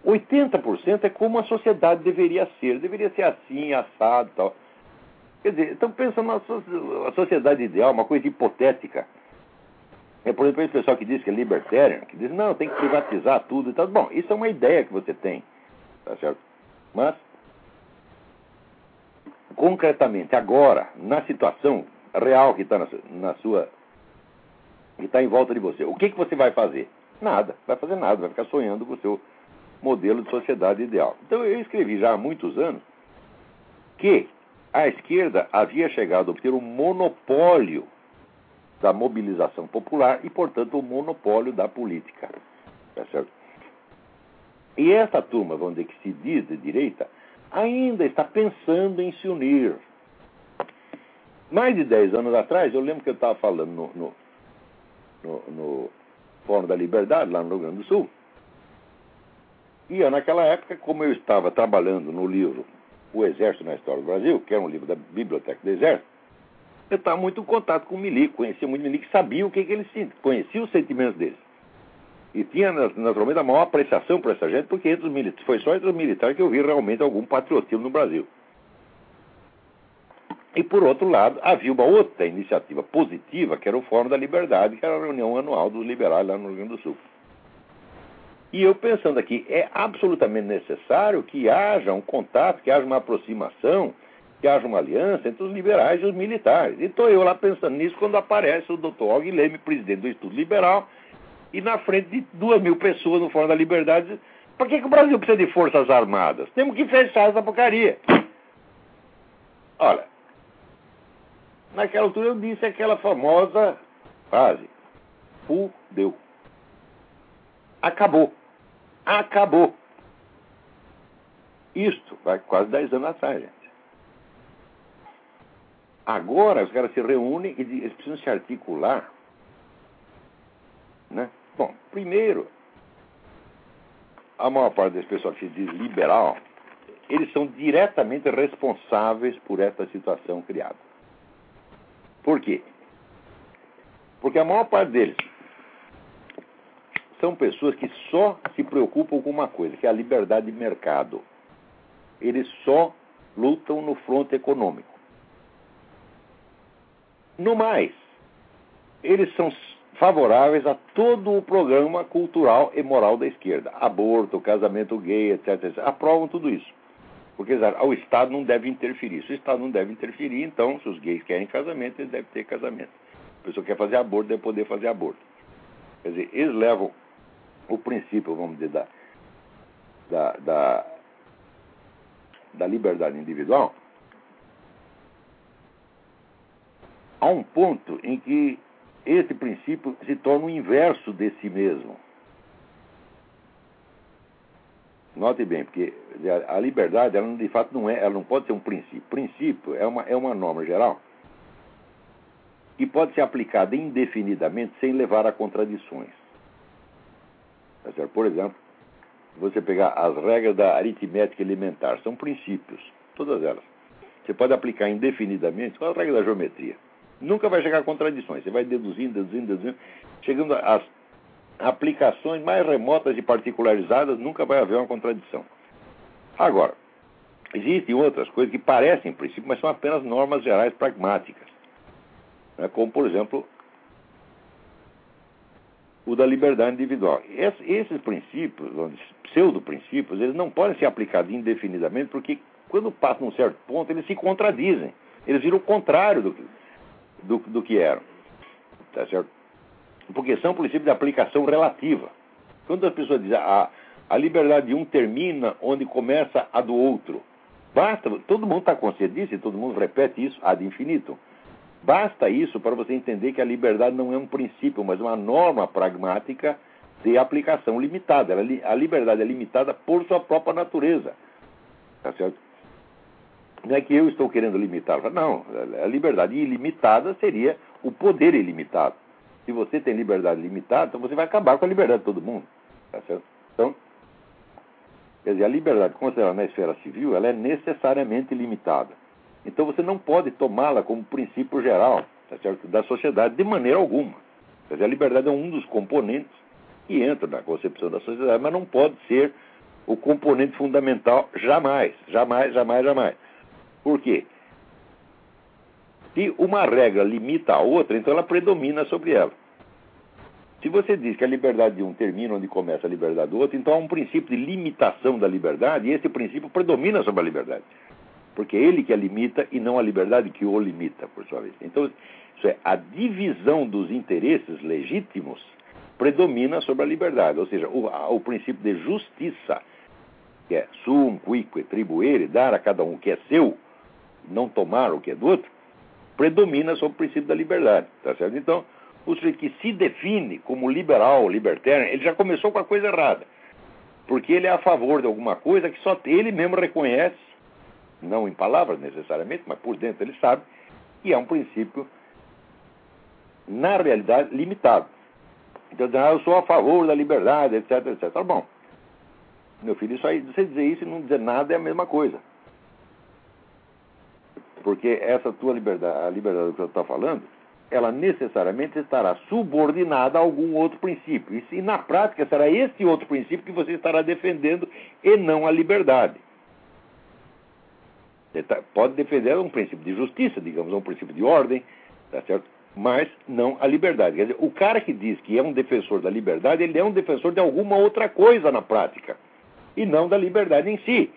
80% é como a sociedade deveria ser. Deveria ser assim, assado tal. Quer dizer, estão pensando na sociedade ideal, uma coisa hipotética. É, por exemplo, esse pessoal que diz que é libertarian, que diz, não, tem que privatizar tudo e tal. Bom, isso é uma ideia que você tem, tá certo? Mas, concretamente, agora, na situação real que está na, na sua que está em volta de você. O que, que você vai fazer? Nada, vai fazer nada, vai ficar sonhando com o seu modelo de sociedade ideal. Então eu escrevi já há muitos anos que a esquerda havia chegado a obter um monopólio da mobilização popular e, portanto, o um monopólio da política. Tá certo? E essa turma, vamos dizer que se diz de direita, ainda está pensando em se unir. Mais de 10 anos atrás, eu lembro que eu estava falando no, no no, no Fórum da Liberdade, lá no Rio Grande do Sul. E eu, naquela época, como eu estava trabalhando no livro O Exército na História do Brasil, que é um livro da Biblioteca do Exército, eu estava muito em contato com o Milico, conhecia muito o Milico, sabia o que, que ele sentia, conhecia os sentimentos deles. E tinha, naturalmente, a maior apreciação por essa gente, porque entre os militares, foi só entre os militares que eu vi realmente algum patriotismo no Brasil. E, por outro lado, havia uma outra iniciativa positiva, que era o Fórum da Liberdade, que era a reunião anual dos liberais lá no Rio Grande do Sul. E eu pensando aqui, é absolutamente necessário que haja um contato, que haja uma aproximação, que haja uma aliança entre os liberais e os militares. E estou eu lá pensando nisso quando aparece o doutor Aguileme, presidente do Instituto Liberal, e na frente de duas mil pessoas no Fórum da Liberdade, por que, que o Brasil precisa de forças armadas? Temos que fechar essa porcaria. Olha, Naquela altura eu disse aquela famosa frase: fudeu. Acabou. Acabou. Isto vai quase 10 anos atrás, gente. Agora os caras se reúnem e eles precisam se articular. Né? Bom, primeiro, a maior parte das pessoas que se diz liberal, eles são diretamente responsáveis por essa situação criada. Por quê? Porque a maior parte deles são pessoas que só se preocupam com uma coisa, que é a liberdade de mercado. Eles só lutam no fronte econômico. No mais, eles são favoráveis a todo o programa cultural e moral da esquerda. Aborto, casamento gay, etc. etc. Aprovam tudo isso. Porque o Estado não deve interferir. Se o Estado não deve interferir, então, se os gays querem casamento, eles devem ter casamento. A pessoa quer fazer aborto, deve poder fazer aborto. Quer dizer, eles levam o princípio, vamos dizer, da, da, da, da liberdade individual a um ponto em que esse princípio se torna o inverso de si mesmo. Note bem, porque a liberdade, ela de fato não é, ela não pode ser um princípio. Princípio é uma, é uma norma geral que pode ser aplicada indefinidamente sem levar a contradições. Tá Por exemplo, você pegar as regras da aritmética elementar, são princípios, todas elas. Você pode aplicar indefinidamente com as regras da geometria. Nunca vai chegar a contradições. Você vai deduzindo, deduzindo, deduzindo, chegando às aplicações mais remotas e particularizadas, nunca vai haver uma contradição. Agora, existem outras coisas que parecem princípios, mas são apenas normas gerais pragmáticas. Né? Como, por exemplo, o da liberdade individual. esses princípios, pseudo-princípios, eles não podem ser aplicados indefinidamente, porque quando passam um certo ponto, eles se contradizem. Eles viram o contrário do, do, do que eram. Tá certo? Porque são princípios de aplicação relativa. Quando as pessoas dizem a, a liberdade de um termina onde começa a do outro, basta, todo mundo está consciente disso e todo mundo repete isso ad infinito. Basta isso para você entender que a liberdade não é um princípio, mas uma norma pragmática de aplicação limitada. a liberdade é limitada por sua própria natureza. Tá certo? Não é que eu estou querendo limitar. Não, a liberdade ilimitada seria o poder ilimitado. Se você tem liberdade limitada, então você vai acabar com a liberdade de todo mundo. Tá certo? Então, quer dizer, a liberdade considerada na esfera civil, ela é necessariamente limitada. Então você não pode tomá-la como princípio geral tá certo? da sociedade de maneira alguma. Quer dizer, a liberdade é um dos componentes que entra na concepção da sociedade, mas não pode ser o componente fundamental jamais, jamais, jamais, jamais. Por quê? Se uma regra limita a outra, então ela predomina sobre ela. Se você diz que a liberdade de um termina onde começa a liberdade do outro, então há um princípio de limitação da liberdade e esse princípio predomina sobre a liberdade. Porque é ele que a limita e não a liberdade que o limita, por sua vez. Então, isso é, a divisão dos interesses legítimos predomina sobre a liberdade. Ou seja, o, o princípio de justiça, que é sum, quique, tribuere, dar a cada um o que é seu, não tomar o que é do outro, predomina sobre o princípio da liberdade. Tá certo? Então, o sujeito que se define como liberal, libertário, ele já começou com a coisa errada. Porque ele é a favor de alguma coisa que só ele mesmo reconhece, não em palavras necessariamente, mas por dentro ele sabe, que é um princípio, na realidade, limitado. Então, ah, eu sou a favor da liberdade, etc, etc. Tá bom. Meu filho, isso aí, você dizer isso e não dizer nada é a mesma coisa. Porque essa tua liberdade, a liberdade que você está falando, ela necessariamente estará subordinada a algum outro princípio. E, na prática será esse outro princípio que você estará defendendo e não a liberdade. Você tá, pode defender um princípio de justiça, digamos, um princípio de ordem, tá certo? mas não a liberdade. Quer dizer, o cara que diz que é um defensor da liberdade, ele é um defensor de alguma outra coisa na prática, e não da liberdade em si.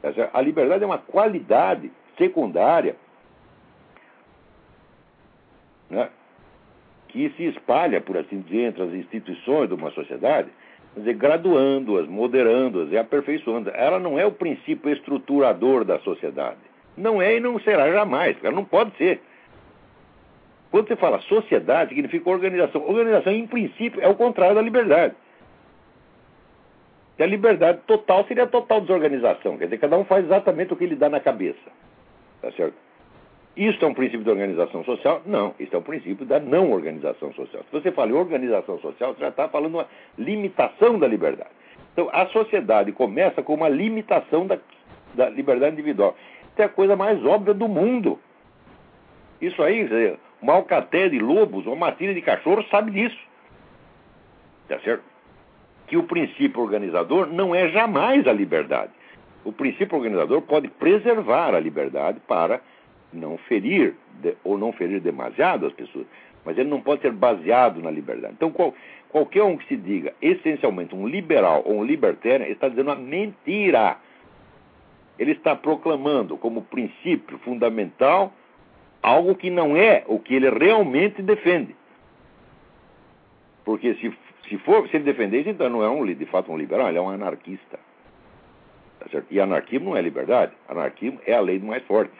Tá a liberdade é uma qualidade secundária né, que se espalha, por assim dizer, entre as instituições de uma sociedade, graduando-as, moderando-as e aperfeiçoando. Ela não é o princípio estruturador da sociedade. Não é e não será jamais, ela não pode ser. Quando você fala sociedade, significa organização. Organização, em princípio, é o contrário da liberdade. E a liberdade total seria a total desorganização. Quer dizer, cada um faz exatamente o que lhe dá na cabeça. Tá certo? Isso é um princípio da organização social? Não, isso é um princípio da não organização social. Se você fala em organização social, você já está falando uma limitação da liberdade. Então, a sociedade começa com uma limitação da, da liberdade individual. Isso é a coisa mais óbvia do mundo. Isso aí, uma alcateia de lobos uma matilha de cachorro sabe disso. Tá certo? Que o princípio organizador não é jamais a liberdade. O princípio organizador pode preservar a liberdade para não ferir ou não ferir demasiado as pessoas. mas ele não pode ser baseado na liberdade. Então, qual, qualquer um que se diga essencialmente um liberal ou um libertário está dizendo uma mentira. Ele está proclamando como princípio fundamental algo que não é o que ele realmente defende. Porque se, se, for, se ele defender isso, então não é um, de fato um liberal, ele é um anarquista. Tá e anarquismo não é liberdade. Anarquismo é a lei do mais forte.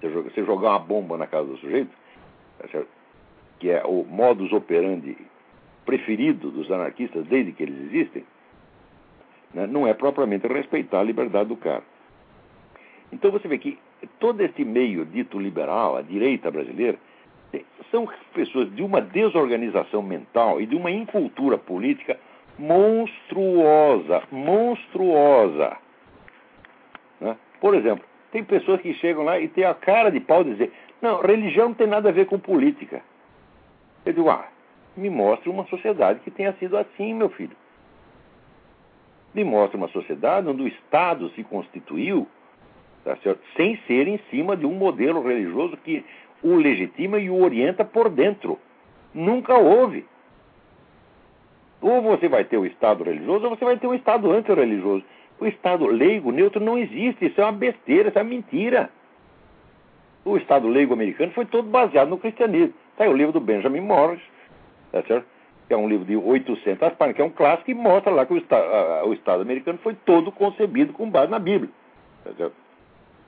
Você jogar uma bomba na casa do sujeito, tá que é o modus operandi preferido dos anarquistas desde que eles existem, né, não é propriamente respeitar a liberdade do cara. Então você vê que todo esse meio dito liberal, a direita brasileira, são pessoas de uma desorganização mental e de uma incultura política monstruosa, monstruosa. Né? Por exemplo, tem pessoas que chegam lá e têm a cara de pau de dizer: não, religião não tem nada a ver com política. Eu digo: ah, me mostre uma sociedade que tenha sido assim, meu filho. Me mostre uma sociedade onde o Estado se constituiu tá sem ser em cima de um modelo religioso que o legitima e o orienta por dentro. Nunca houve. Ou você vai ter o Estado religioso ou você vai ter um Estado antirreligioso. O Estado leigo, neutro, não existe. Isso é uma besteira, isso é uma mentira. O Estado leigo americano foi todo baseado no cristianismo. Está aí o livro do Benjamin Morris, tá certo? que é um livro de 800 páginas, que é um clássico e mostra lá que o o Estado americano foi todo concebido com base na Bíblia. Tá?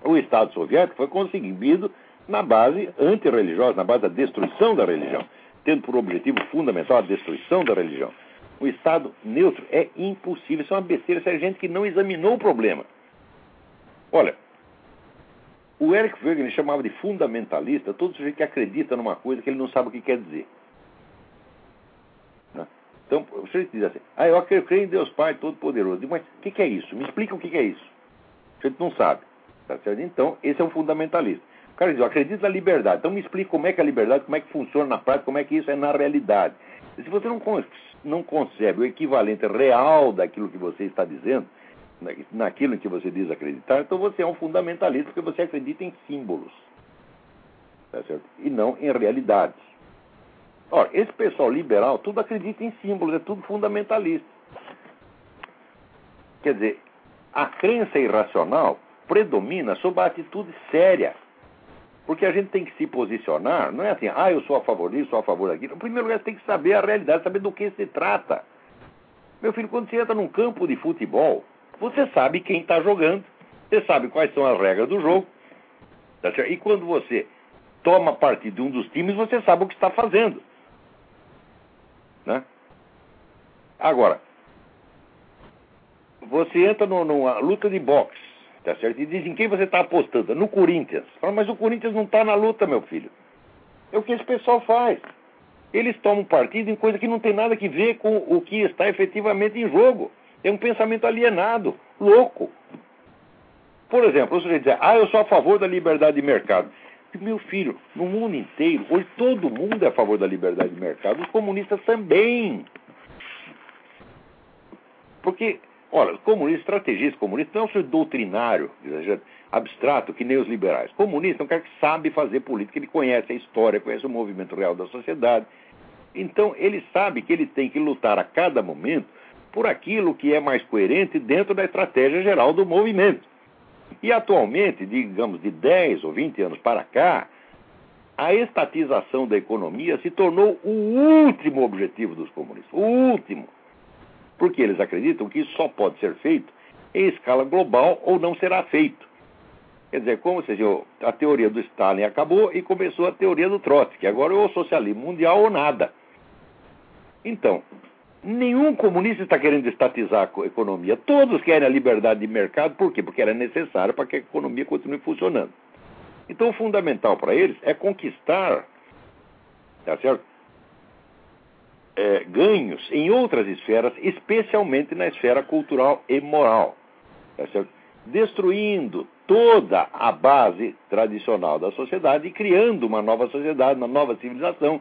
O Estado soviético foi concebido na base antirreligiosa, na base da destruição da religião, tendo por objetivo fundamental a destruição da religião. O Estado neutro é impossível, isso é uma besteira, isso é gente que não examinou o problema. Olha, o Eric Wegener chamava de fundamentalista todo sujeito que acredita numa coisa que ele não sabe o que quer dizer. Né? Então, você diz assim, ah, eu creio em Deus Pai Todo-Poderoso. Mas o que, que, é isso? Me explica o que, que é isso. A gente não sabe. Tá certo? Então, esse é um fundamentalista. O cara diz, eu acredito na liberdade. Então me explica como é que é a liberdade, como é que funciona na prática, como é que isso é na realidade. E se você não, não concebe o equivalente real daquilo que você está dizendo, naquilo em que você diz acreditar, então você é um fundamentalista porque você acredita em símbolos. Tá certo? E não em realidades. Ora, esse pessoal liberal tudo acredita em símbolos, é tudo fundamentalista. Quer dizer, a crença irracional predomina sobre a atitude séria. Porque a gente tem que se posicionar, não é assim, ah, eu sou a favor disso, sou a favor daquilo. Em primeiro lugar, você tem que saber a realidade, saber do que se trata. Meu filho, quando você entra num campo de futebol, você sabe quem está jogando, você sabe quais são as regras do jogo. Tá e quando você toma partido de um dos times, você sabe o que está fazendo. Né? Agora, você entra numa luta de boxe, tá certo? E dizem quem você está apostando? No Corinthians. Fala, mas o Corinthians não está na luta, meu filho. É o que esse pessoal faz. Eles tomam partido em coisa que não tem nada a ver com o que está efetivamente em jogo. É um pensamento alienado, louco. Por exemplo, o sujeito diz, ah, eu sou a favor da liberdade de mercado. Meu filho, no mundo inteiro, hoje todo mundo é a favor da liberdade de mercado, os comunistas também. Porque, olha, comunista, estrategista comunista não é um sujeito doutrinário, abstrato, que nem os liberais. Comunista é um cara que sabe fazer política, ele conhece a história, conhece o movimento real da sociedade. Então, ele sabe que ele tem que lutar a cada momento por aquilo que é mais coerente dentro da estratégia geral do movimento. E atualmente, digamos de 10 ou 20 anos para cá, a estatização da economia se tornou o último objetivo dos comunistas. O último. Porque eles acreditam que isso só pode ser feito em escala global ou não será feito. Quer dizer, como se a teoria do Stalin acabou e começou a teoria do Trotsky. Agora é o socialismo mundial ou nada. Então, Nenhum comunista está querendo estatizar a economia. Todos querem a liberdade de mercado, por quê? Porque era necessário para que a economia continue funcionando. Então, o fundamental para eles é conquistar tá certo? É, ganhos em outras esferas, especialmente na esfera cultural e moral. Tá? Destruindo toda a base tradicional da sociedade e criando uma nova sociedade, uma nova civilização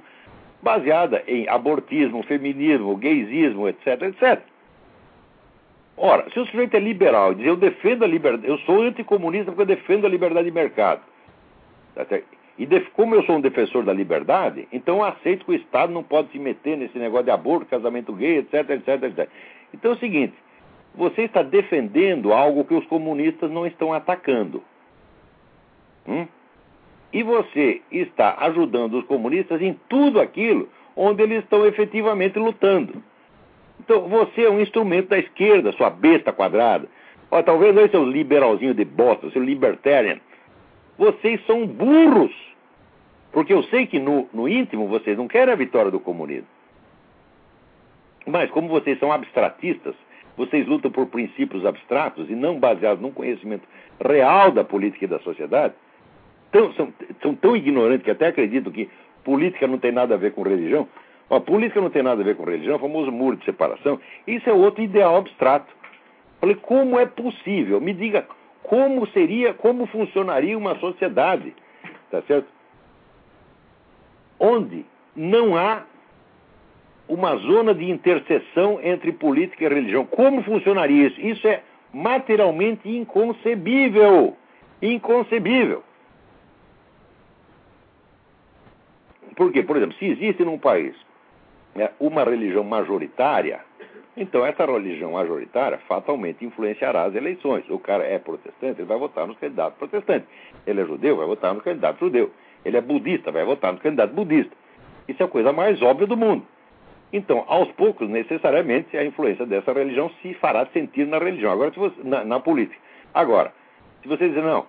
baseada em abortismo, feminismo, gaysismo, etc, etc. Ora, se o sujeito é liberal e diz eu defendo a liberdade, eu sou anticomunista porque eu defendo a liberdade de mercado, tá E como eu sou um defensor da liberdade, então eu aceito que o Estado não pode se meter nesse negócio de aborto, casamento gay, etc, etc, etc. Então é o seguinte: você está defendendo algo que os comunistas não estão atacando. Hum? E você está ajudando os comunistas em tudo aquilo onde eles estão efetivamente lutando. Então você é um instrumento da esquerda, sua besta quadrada. Ó, talvez aí seu liberalzinho de bosta, seu libertarian. Vocês são burros. Porque eu sei que no, no íntimo vocês não querem a vitória do comunismo. Mas como vocês são abstratistas, vocês lutam por princípios abstratos e não baseados num conhecimento real da política e da sociedade, tão, são, são tão ignorantes que até acreditam que política não tem nada a ver com religião. A política não tem nada a ver com religião, o famoso muro de separação. Isso é outro ideal abstrato. Falei, como é possível? Me diga como seria, como funcionaria uma sociedade, tá certo? Onde não há uma zona de interseção entre política e religião. Como funcionaria isso? Isso é materialmente inconcebível. Inconcebível. Por quê? Por exemplo, se existe num país né, uma religião majoritária, então essa religião majoritária fatalmente influenciará as eleições. O cara é protestante, ele vai votar nos candidatos protestantes. Ele é judeu, vai votar no candidato judeu. Ele é budista, vai votar no candidato budista. Isso é a coisa mais óbvia do mundo. Então, aos poucos, necessariamente, a influência dessa religião se fará sentir na religião, agora você, na, na, política. Agora, se você dizer, não,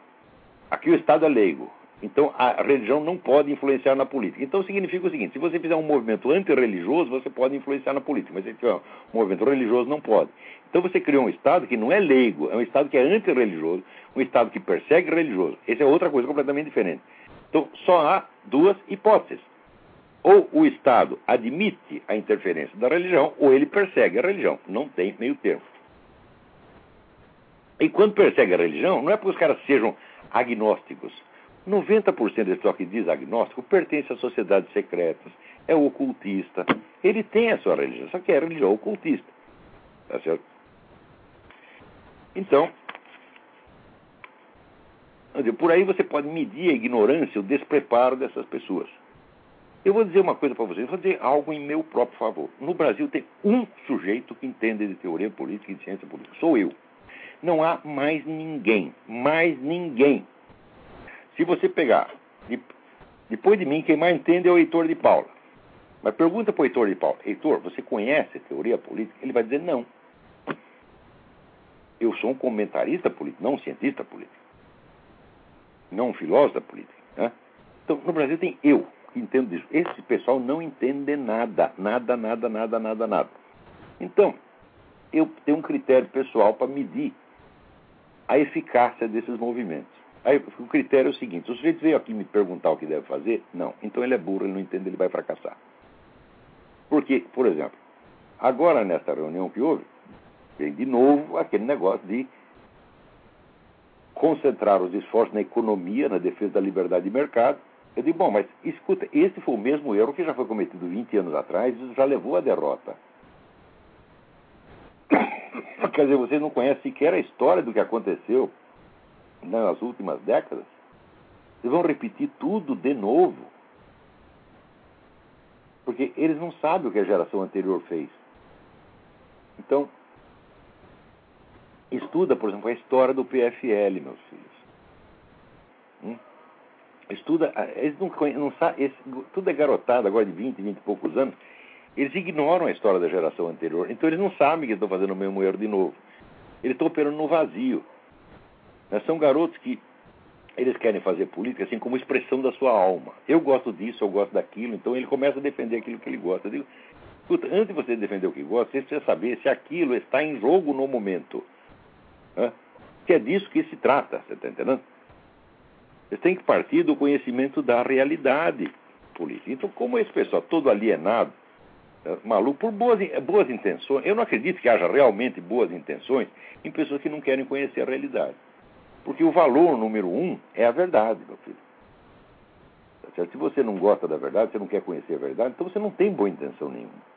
aqui o Estado é leigo, então a religião não pode influenciar na política. Então significa o seguinte: se você fizer um movimento antirreligioso, você pode influenciar na política, mas se tiver um movimento religioso, não pode. Então você criou um Estado que não é leigo, é um Estado que é antirreligioso, um Estado que persegue religioso. Essa é outra coisa completamente diferente. Então só há duas hipóteses. Ou o Estado admite a interferência da religião, ou ele persegue a religião. Não tem meio termo. E quando persegue a religião, não é porque os caras sejam agnósticos. 90% desse pessoal que diz agnóstico pertence a sociedades secretas, é ocultista. Ele tem a sua religião, só que é religião ocultista. Tá certo? Então, por aí você pode medir a ignorância, o despreparo dessas pessoas. Eu vou dizer uma coisa para vocês, vou dizer algo em meu próprio favor. No Brasil tem um sujeito que entende de teoria política e de ciência política. Sou eu. Não há mais ninguém, mais ninguém. Se você pegar, depois de mim, quem mais entende é o Heitor de Paula. Mas pergunta para o Heitor de Paula, Heitor, você conhece teoria política? Ele vai dizer não. Eu sou um comentarista político, não um cientista político. Não um filósofo político. Né? Então, no Brasil tem eu, que entendo disso. Esse pessoal não entende nada, nada, nada, nada, nada, nada. Então, eu tenho um critério pessoal para medir a eficácia desses movimentos. Aí o critério é o seguinte: se o sujeito veio aqui me perguntar o que deve fazer, não. Então ele é burro, ele não entende, ele vai fracassar. Porque, por exemplo, agora nesta reunião que houve, vem de novo aquele negócio de concentrar os esforços na economia, na defesa da liberdade de mercado, eu digo, bom, mas escuta, esse foi o mesmo erro que já foi cometido 20 anos atrás e já levou à derrota. Quer dizer, vocês não conhecem sequer a história do que aconteceu nas últimas décadas. Vocês vão repetir tudo de novo. Porque eles não sabem o que a geração anterior fez. Então, estuda, por exemplo, a história do PFL, meus filhos. Hum? estuda, eles não, não tudo é garotado agora de 20, 20 e poucos anos, eles ignoram a história da geração anterior. Então eles não sabem que estão fazendo o mesmo erro de novo. Eles estão operando no vazio. Né, são garotos que eles querem fazer política assim como expressão da sua alma. Eu gosto disso, eu gosto daquilo, então ele começa a defender aquilo que ele gosta. Eu digo, escuta, antes de você defender o que gosta, você precisa saber se aquilo está em jogo no momento. Né? Que é disso que se trata, você está entendendo? Você tem que partir do conhecimento da realidade política. Então, como esse pessoal todo alienado, é, maluco, por boas, boas intenções, eu não acredito que haja realmente boas intenções em pessoas que não querem conhecer a realidade. Porque o valor número um é a verdade, meu filho. Tá Se você não gosta da verdade, você não quer conhecer a verdade, então você não tem boa intenção nenhuma.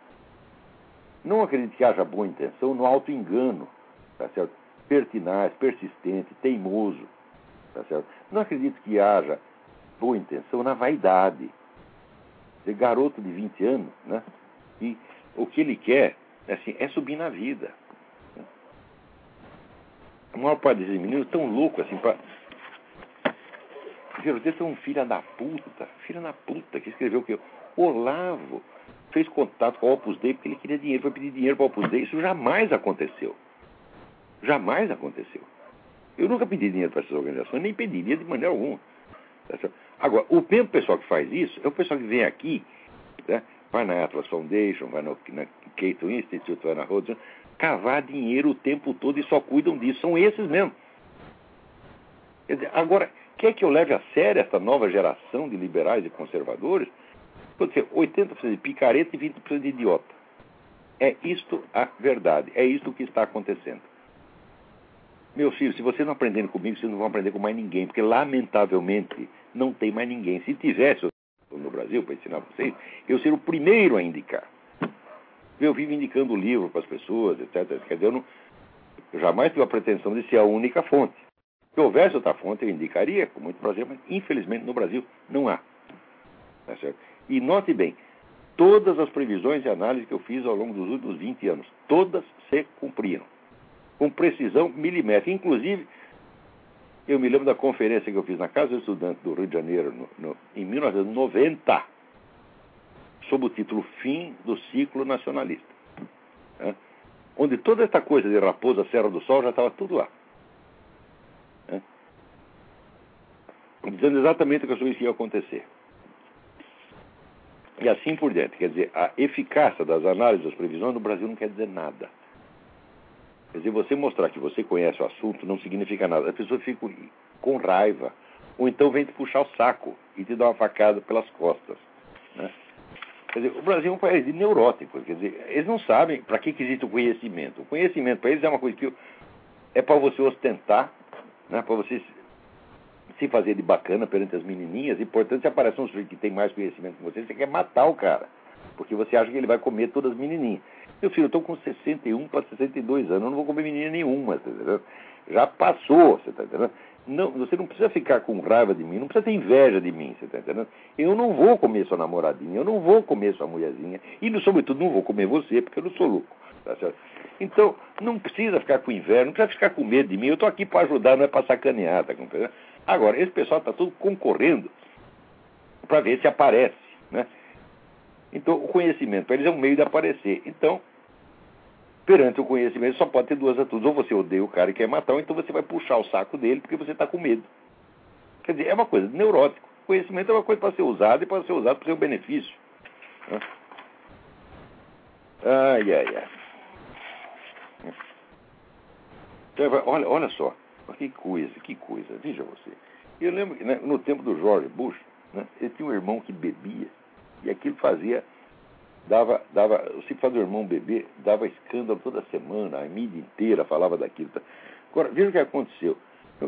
Não acredite que haja boa intenção no auto-engano, tá certo? Pertinaz, persistente, teimoso. Tá certo? Não acredito que haja boa intenção na vaidade. Dizer, garoto de 20 anos, né? E o que ele quer assim, é subir na vida. A maior parte desses meninos estão loucos assim para. Você é um filho da puta, filho da puta, que escreveu o que? Olavo fez contato com o Opus Dei porque ele queria dinheiro, foi pedir dinheiro para o Opus Dei. Isso jamais aconteceu. Jamais aconteceu. Eu nunca pedi dinheiro para essas organizações, nem pediria de maneira alguma. Tá Agora, o mesmo pessoal que faz isso é o pessoal que vem aqui, né, vai na Atlas Foundation, vai no, na Cato Institute, vai na Rhodes, cavar dinheiro o tempo todo e só cuidam disso. São esses mesmo. Agora, quer que eu leve a sério essa nova geração de liberais e conservadores? Vou dizer, 80% de picareta e 20% de idiota. É isto a verdade. É isto que está acontecendo. Meus filhos, se vocês não aprenderem comigo, vocês não vão aprender com mais ninguém, porque lamentavelmente não tem mais ninguém. Se tivesse no Brasil para ensinar vocês, eu seria o primeiro a indicar. Eu vivo indicando livro para as pessoas, etc. Quer dizer, eu, não, eu jamais tive a pretensão de ser a única fonte. Se houvesse outra fonte, eu indicaria, com muito prazer, mas infelizmente no Brasil não há. Tá certo? E note bem, todas as previsões e análises que eu fiz ao longo dos últimos 20 anos, todas se cumpriram. Com precisão milimétrica. Inclusive, eu me lembro da conferência que eu fiz na Casa do Estudante do Rio de Janeiro, no, no, em 1990, sob o título Fim do Ciclo Nacionalista. Né? Onde toda essa coisa de Raposa Serra do Sol já estava tudo lá. Dizendo exatamente o que eu soube que ia acontecer. E assim por diante. Quer dizer, a eficácia das análises das previsões no Brasil não quer dizer nada. Quer dizer, você mostrar que você conhece o assunto não significa nada. As pessoas ficam com raiva. Ou então vem te puxar o saco e te dar uma facada pelas costas. Né? Quer dizer, o Brasil é um país de neuróticos. Quer dizer, eles não sabem para que, que existe o conhecimento. O conhecimento para eles é uma coisa que é para você ostentar, né? para você se fazer de bacana perante as menininhas. E, portanto, se aparece um sujeito que tem mais conhecimento que você, você quer matar o cara. Porque você acha que ele vai comer todas as menininhas. Meu filho, eu estou com 61 para 62 anos, eu não vou comer menina nenhuma, tá entendendo? Já passou, você está entendendo? Não, você não precisa ficar com raiva de mim, não precisa ter inveja de mim, você está entendendo? Eu não vou comer sua namoradinha, eu não vou comer sua mulherzinha, e, sobretudo, não vou comer você, porque eu não sou louco, tá certo? Então, não precisa ficar com inveja, não precisa ficar com medo de mim, eu estou aqui para ajudar, não é para sacanear, tá compreendendo? Agora, esse pessoal está tudo concorrendo para ver se aparece? Então, o conhecimento para eles é um meio de aparecer. Então, perante o conhecimento, só pode ter duas atitudes. Ou você odeia o cara e quer matar, ou então você vai puxar o saco dele porque você está com medo. Quer dizer, é uma coisa neurótica. Conhecimento é uma coisa para ser usada e para ser usado para seu benefício. Ai, ai, ai. Então, olha, olha só. Que coisa, que coisa. Veja você. Eu lembro que né, no tempo do George Bush, né, ele tinha um irmão que bebia e aquilo fazia dava, dava, o simples do irmão bebê dava escândalo toda semana, a mídia inteira falava daquilo. Agora, veja o que aconteceu.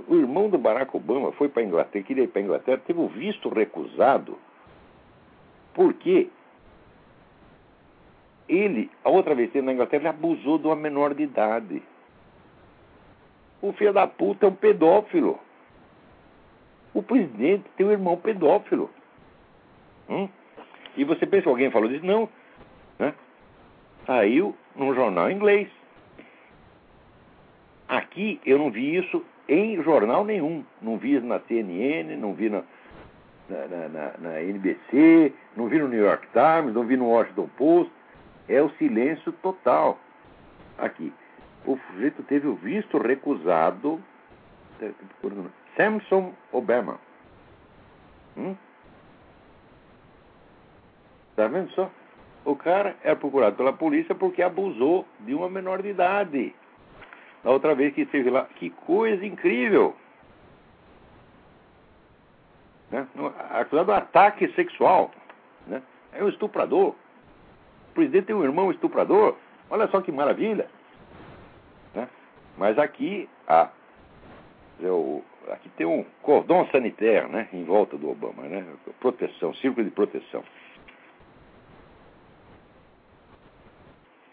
O irmão do Barack Obama foi para a Inglaterra, queria ir para a Inglaterra, teve o visto recusado, porque ele, a outra vez na Inglaterra, ele abusou de uma menor de idade. O filho da puta é um pedófilo. O presidente tem um irmão pedófilo. Hum? E você pensa que alguém falou disso? Não. Né? Saiu num jornal inglês. Aqui eu não vi isso em jornal nenhum. Não vi na CNN, não vi na, na, na, na NBC, não vi no New York Times, não vi no Washington Post. É o silêncio total aqui. O sujeito teve o visto recusado. Samson Obama. Hum? Tá vendo só? O cara é procurado pela polícia porque abusou de uma menor de idade. Da outra vez que esteve lá. Que coisa incrível! Né? Acusado de ataque sexual. Né? É um estuprador. O presidente tem um irmão estuprador. Olha só que maravilha. Né? Mas aqui, a, eu, aqui tem um cordão sanitário né, em volta do Obama. Né? Proteção, círculo de proteção.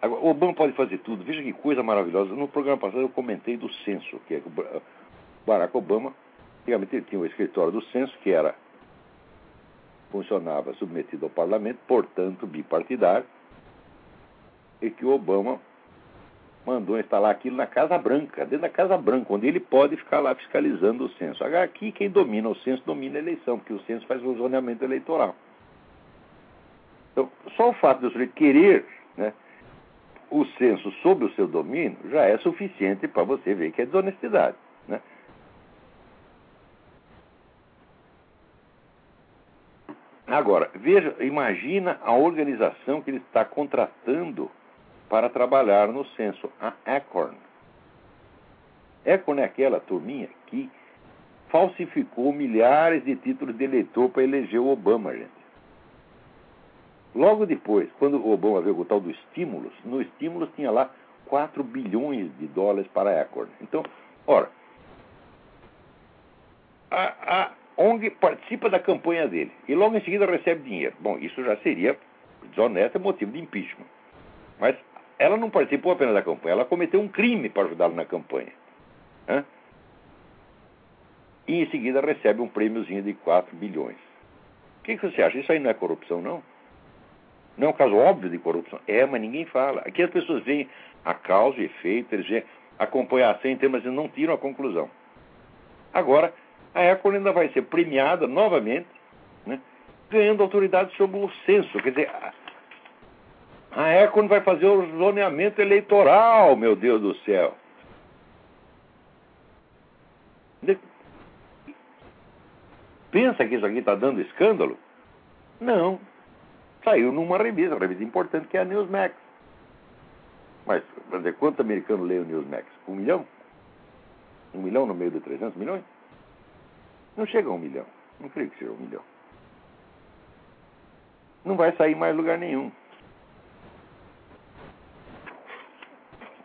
Agora, o Obama pode fazer tudo. Veja que coisa maravilhosa. No programa passado eu comentei do censo, que é o Barack Obama, antigamente ele tinha o escritório do censo, que era funcionava submetido ao parlamento, portanto bipartidário, e que o Obama mandou instalar aquilo na Casa Branca, dentro da Casa Branca, onde ele pode ficar lá fiscalizando o censo. Aqui quem domina o censo domina a eleição, porque o censo faz o zoneamento eleitoral. Então, só o fato de você querer né, o censo sob o seu domínio já é suficiente para você ver que é desonestidade. Né? Agora, veja, imagina a organização que ele está contratando para trabalhar no censo, a Acorn. Acorn é aquela turminha que falsificou milhares de títulos de eleitor para eleger o Obama, gente. Logo depois, quando o Obama veio o tal do estímulos, no estímulos tinha lá 4 bilhões de dólares para a Acorn. Então, ora, a, a ONG participa da campanha dele e logo em seguida recebe dinheiro. Bom, isso já seria desonesto, é motivo de impeachment. Mas ela não participou apenas da campanha, ela cometeu um crime para ajudá-lo na campanha. E em seguida recebe um prêmiozinho de 4 bilhões. O que, que você acha? Isso aí não é corrupção, não? Não é um caso óbvio de corrupção? É, mas ninguém fala. Aqui as pessoas veem a causa e efeito, eles acompanham a ação mas eles não tiram a conclusão. Agora, a Econ ainda vai ser premiada novamente, né, ganhando autoridade sobre o censo. Quer dizer, a Econ vai fazer o zoneamento eleitoral, meu Deus do céu. Pensa que isso aqui está dando escândalo? Não. Saiu numa revista, uma revista importante que é a Newsmax. Mas, para dizer, quanto americano lê o Newsmax? Um milhão? Um milhão no meio de 300 milhões? Não chega a um milhão. Não creio que seja um milhão. Não vai sair mais lugar nenhum.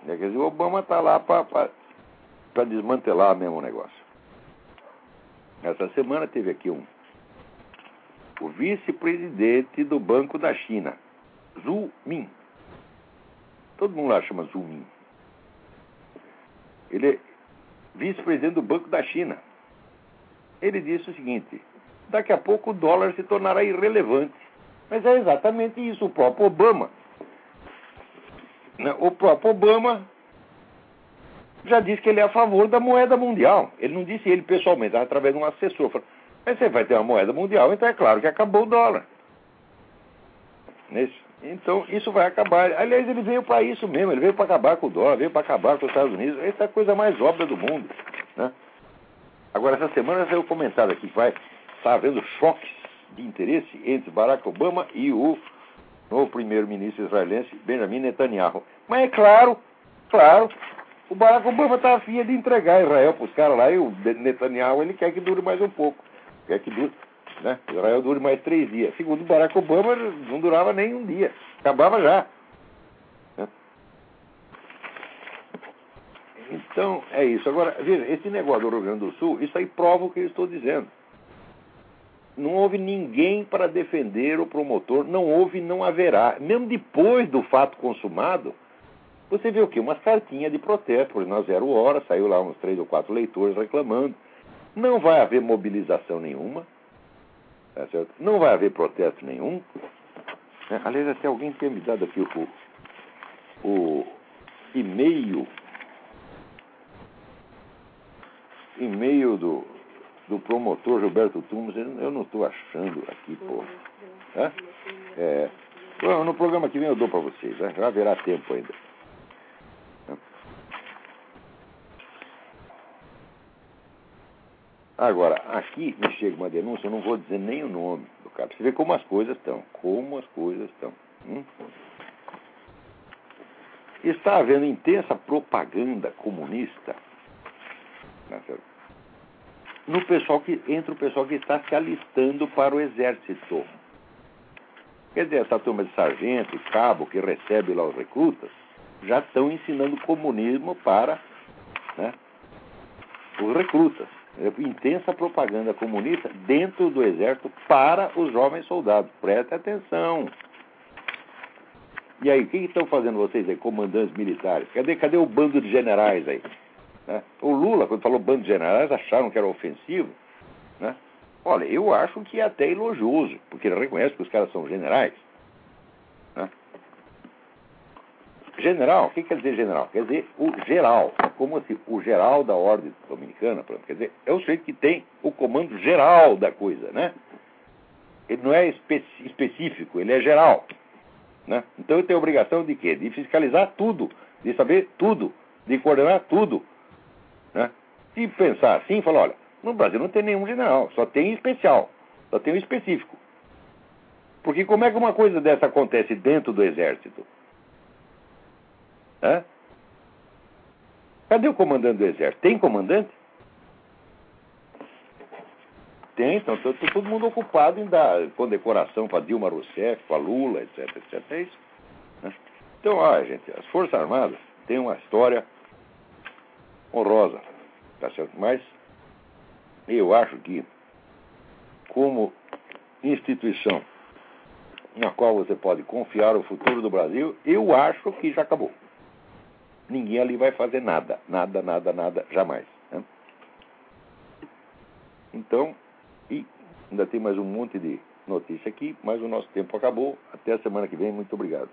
É, quer dizer, o Obama está lá para desmantelar mesmo o negócio. Essa semana teve aqui um o vice-presidente do Banco da China, Zhu Min. Todo mundo lá chama Zhu Min. Ele é vice-presidente do Banco da China. Ele disse o seguinte: daqui a pouco o dólar se tornará irrelevante. Mas é exatamente isso, o próprio Obama. Né, o próprio Obama já disse que ele é a favor da moeda mundial. Ele não disse ele pessoalmente, através de um assessor. Falou, mas você vai ter uma moeda mundial, então é claro que acabou o dólar. Isso. Então, isso vai acabar. Aliás, ele veio para isso mesmo, ele veio para acabar com o dólar, veio para acabar com os Estados Unidos. Essa é a coisa mais óbvia do mundo. Né? Agora, essa semana saiu comentário aqui que vai estar havendo choques de interesse entre Barack Obama e o novo primeiro-ministro israelense Benjamin Netanyahu. Mas é claro, claro, o Barack Obama está afim de entregar Israel para os caras lá e o Netanyahu ele quer que dure mais um pouco. Quer que dure, né? Israel dure mais três dias. Segundo Barack Obama, não durava nem um dia. Acabava já. Né? Então, é isso. Agora, veja, esse negócio do Rio Grande do Sul, isso aí prova o que eu estou dizendo. Não houve ninguém para defender o promotor, não houve não haverá. Mesmo depois do fato consumado, você vê o quê? Umas cartinhas de protesto, por exemplo, na Zero Hora, saiu lá uns três ou quatro leitores reclamando. Não vai haver mobilização nenhuma, tá certo? não vai haver protesto nenhum. Né? Aliás, até alguém tinha me dado aqui o, o e-mail e-mail do, do promotor Gilberto Tumas, eu não estou achando aqui, pô. É, bom, no programa que vem eu dou para vocês, né? já haverá tempo ainda. Agora, aqui me chega uma denúncia, eu não vou dizer nem o nome do cara. Você vê como as coisas estão. Como as coisas estão. Hum? Está havendo intensa propaganda comunista né, no pessoal que, entre o pessoal que está se alistando para o exército. Quer dizer, essa turma de sargento e cabo que recebe lá os recrutas já estão ensinando comunismo para né, os recrutas. É intensa propaganda comunista dentro do exército para os jovens soldados. Preste atenção. E aí, o que estão fazendo vocês aí, comandantes militares? Cadê, cadê o bando de generais aí? Né? O Lula, quando falou bando de generais, acharam que era ofensivo. Né? Olha, eu acho que é até elogioso, porque ele reconhece que os caras são generais. Né? General, o que quer dizer general? Quer dizer o geral, como se o geral da ordem dominicana, pronto, quer dizer, é o sujeito que tem o comando geral da coisa, né? Ele não é espe específico, ele é geral. Né? Então ele tem a obrigação de quê? De fiscalizar tudo, de saber tudo, de coordenar tudo. Né? Se pensar assim, falar, olha, no Brasil não tem nenhum general, só tem especial, só tem o específico. Porque como é que uma coisa dessa acontece dentro do exército? Hã? Cadê o comandante do exército? Tem comandante? Tem, então está todo mundo ocupado em dar condecoração para Dilma Rousseff, para Lula, etc, etc. É isso. Né? Então, olha, gente, as Forças Armadas têm uma história honrosa, tá certo? Mas eu acho que, como instituição na qual você pode confiar o futuro do Brasil, eu acho que já acabou ninguém ali vai fazer nada. Nada, nada, nada, jamais. Né? Então, e ainda tem mais um monte de notícia aqui, mas o nosso tempo acabou. Até a semana que vem. Muito obrigado.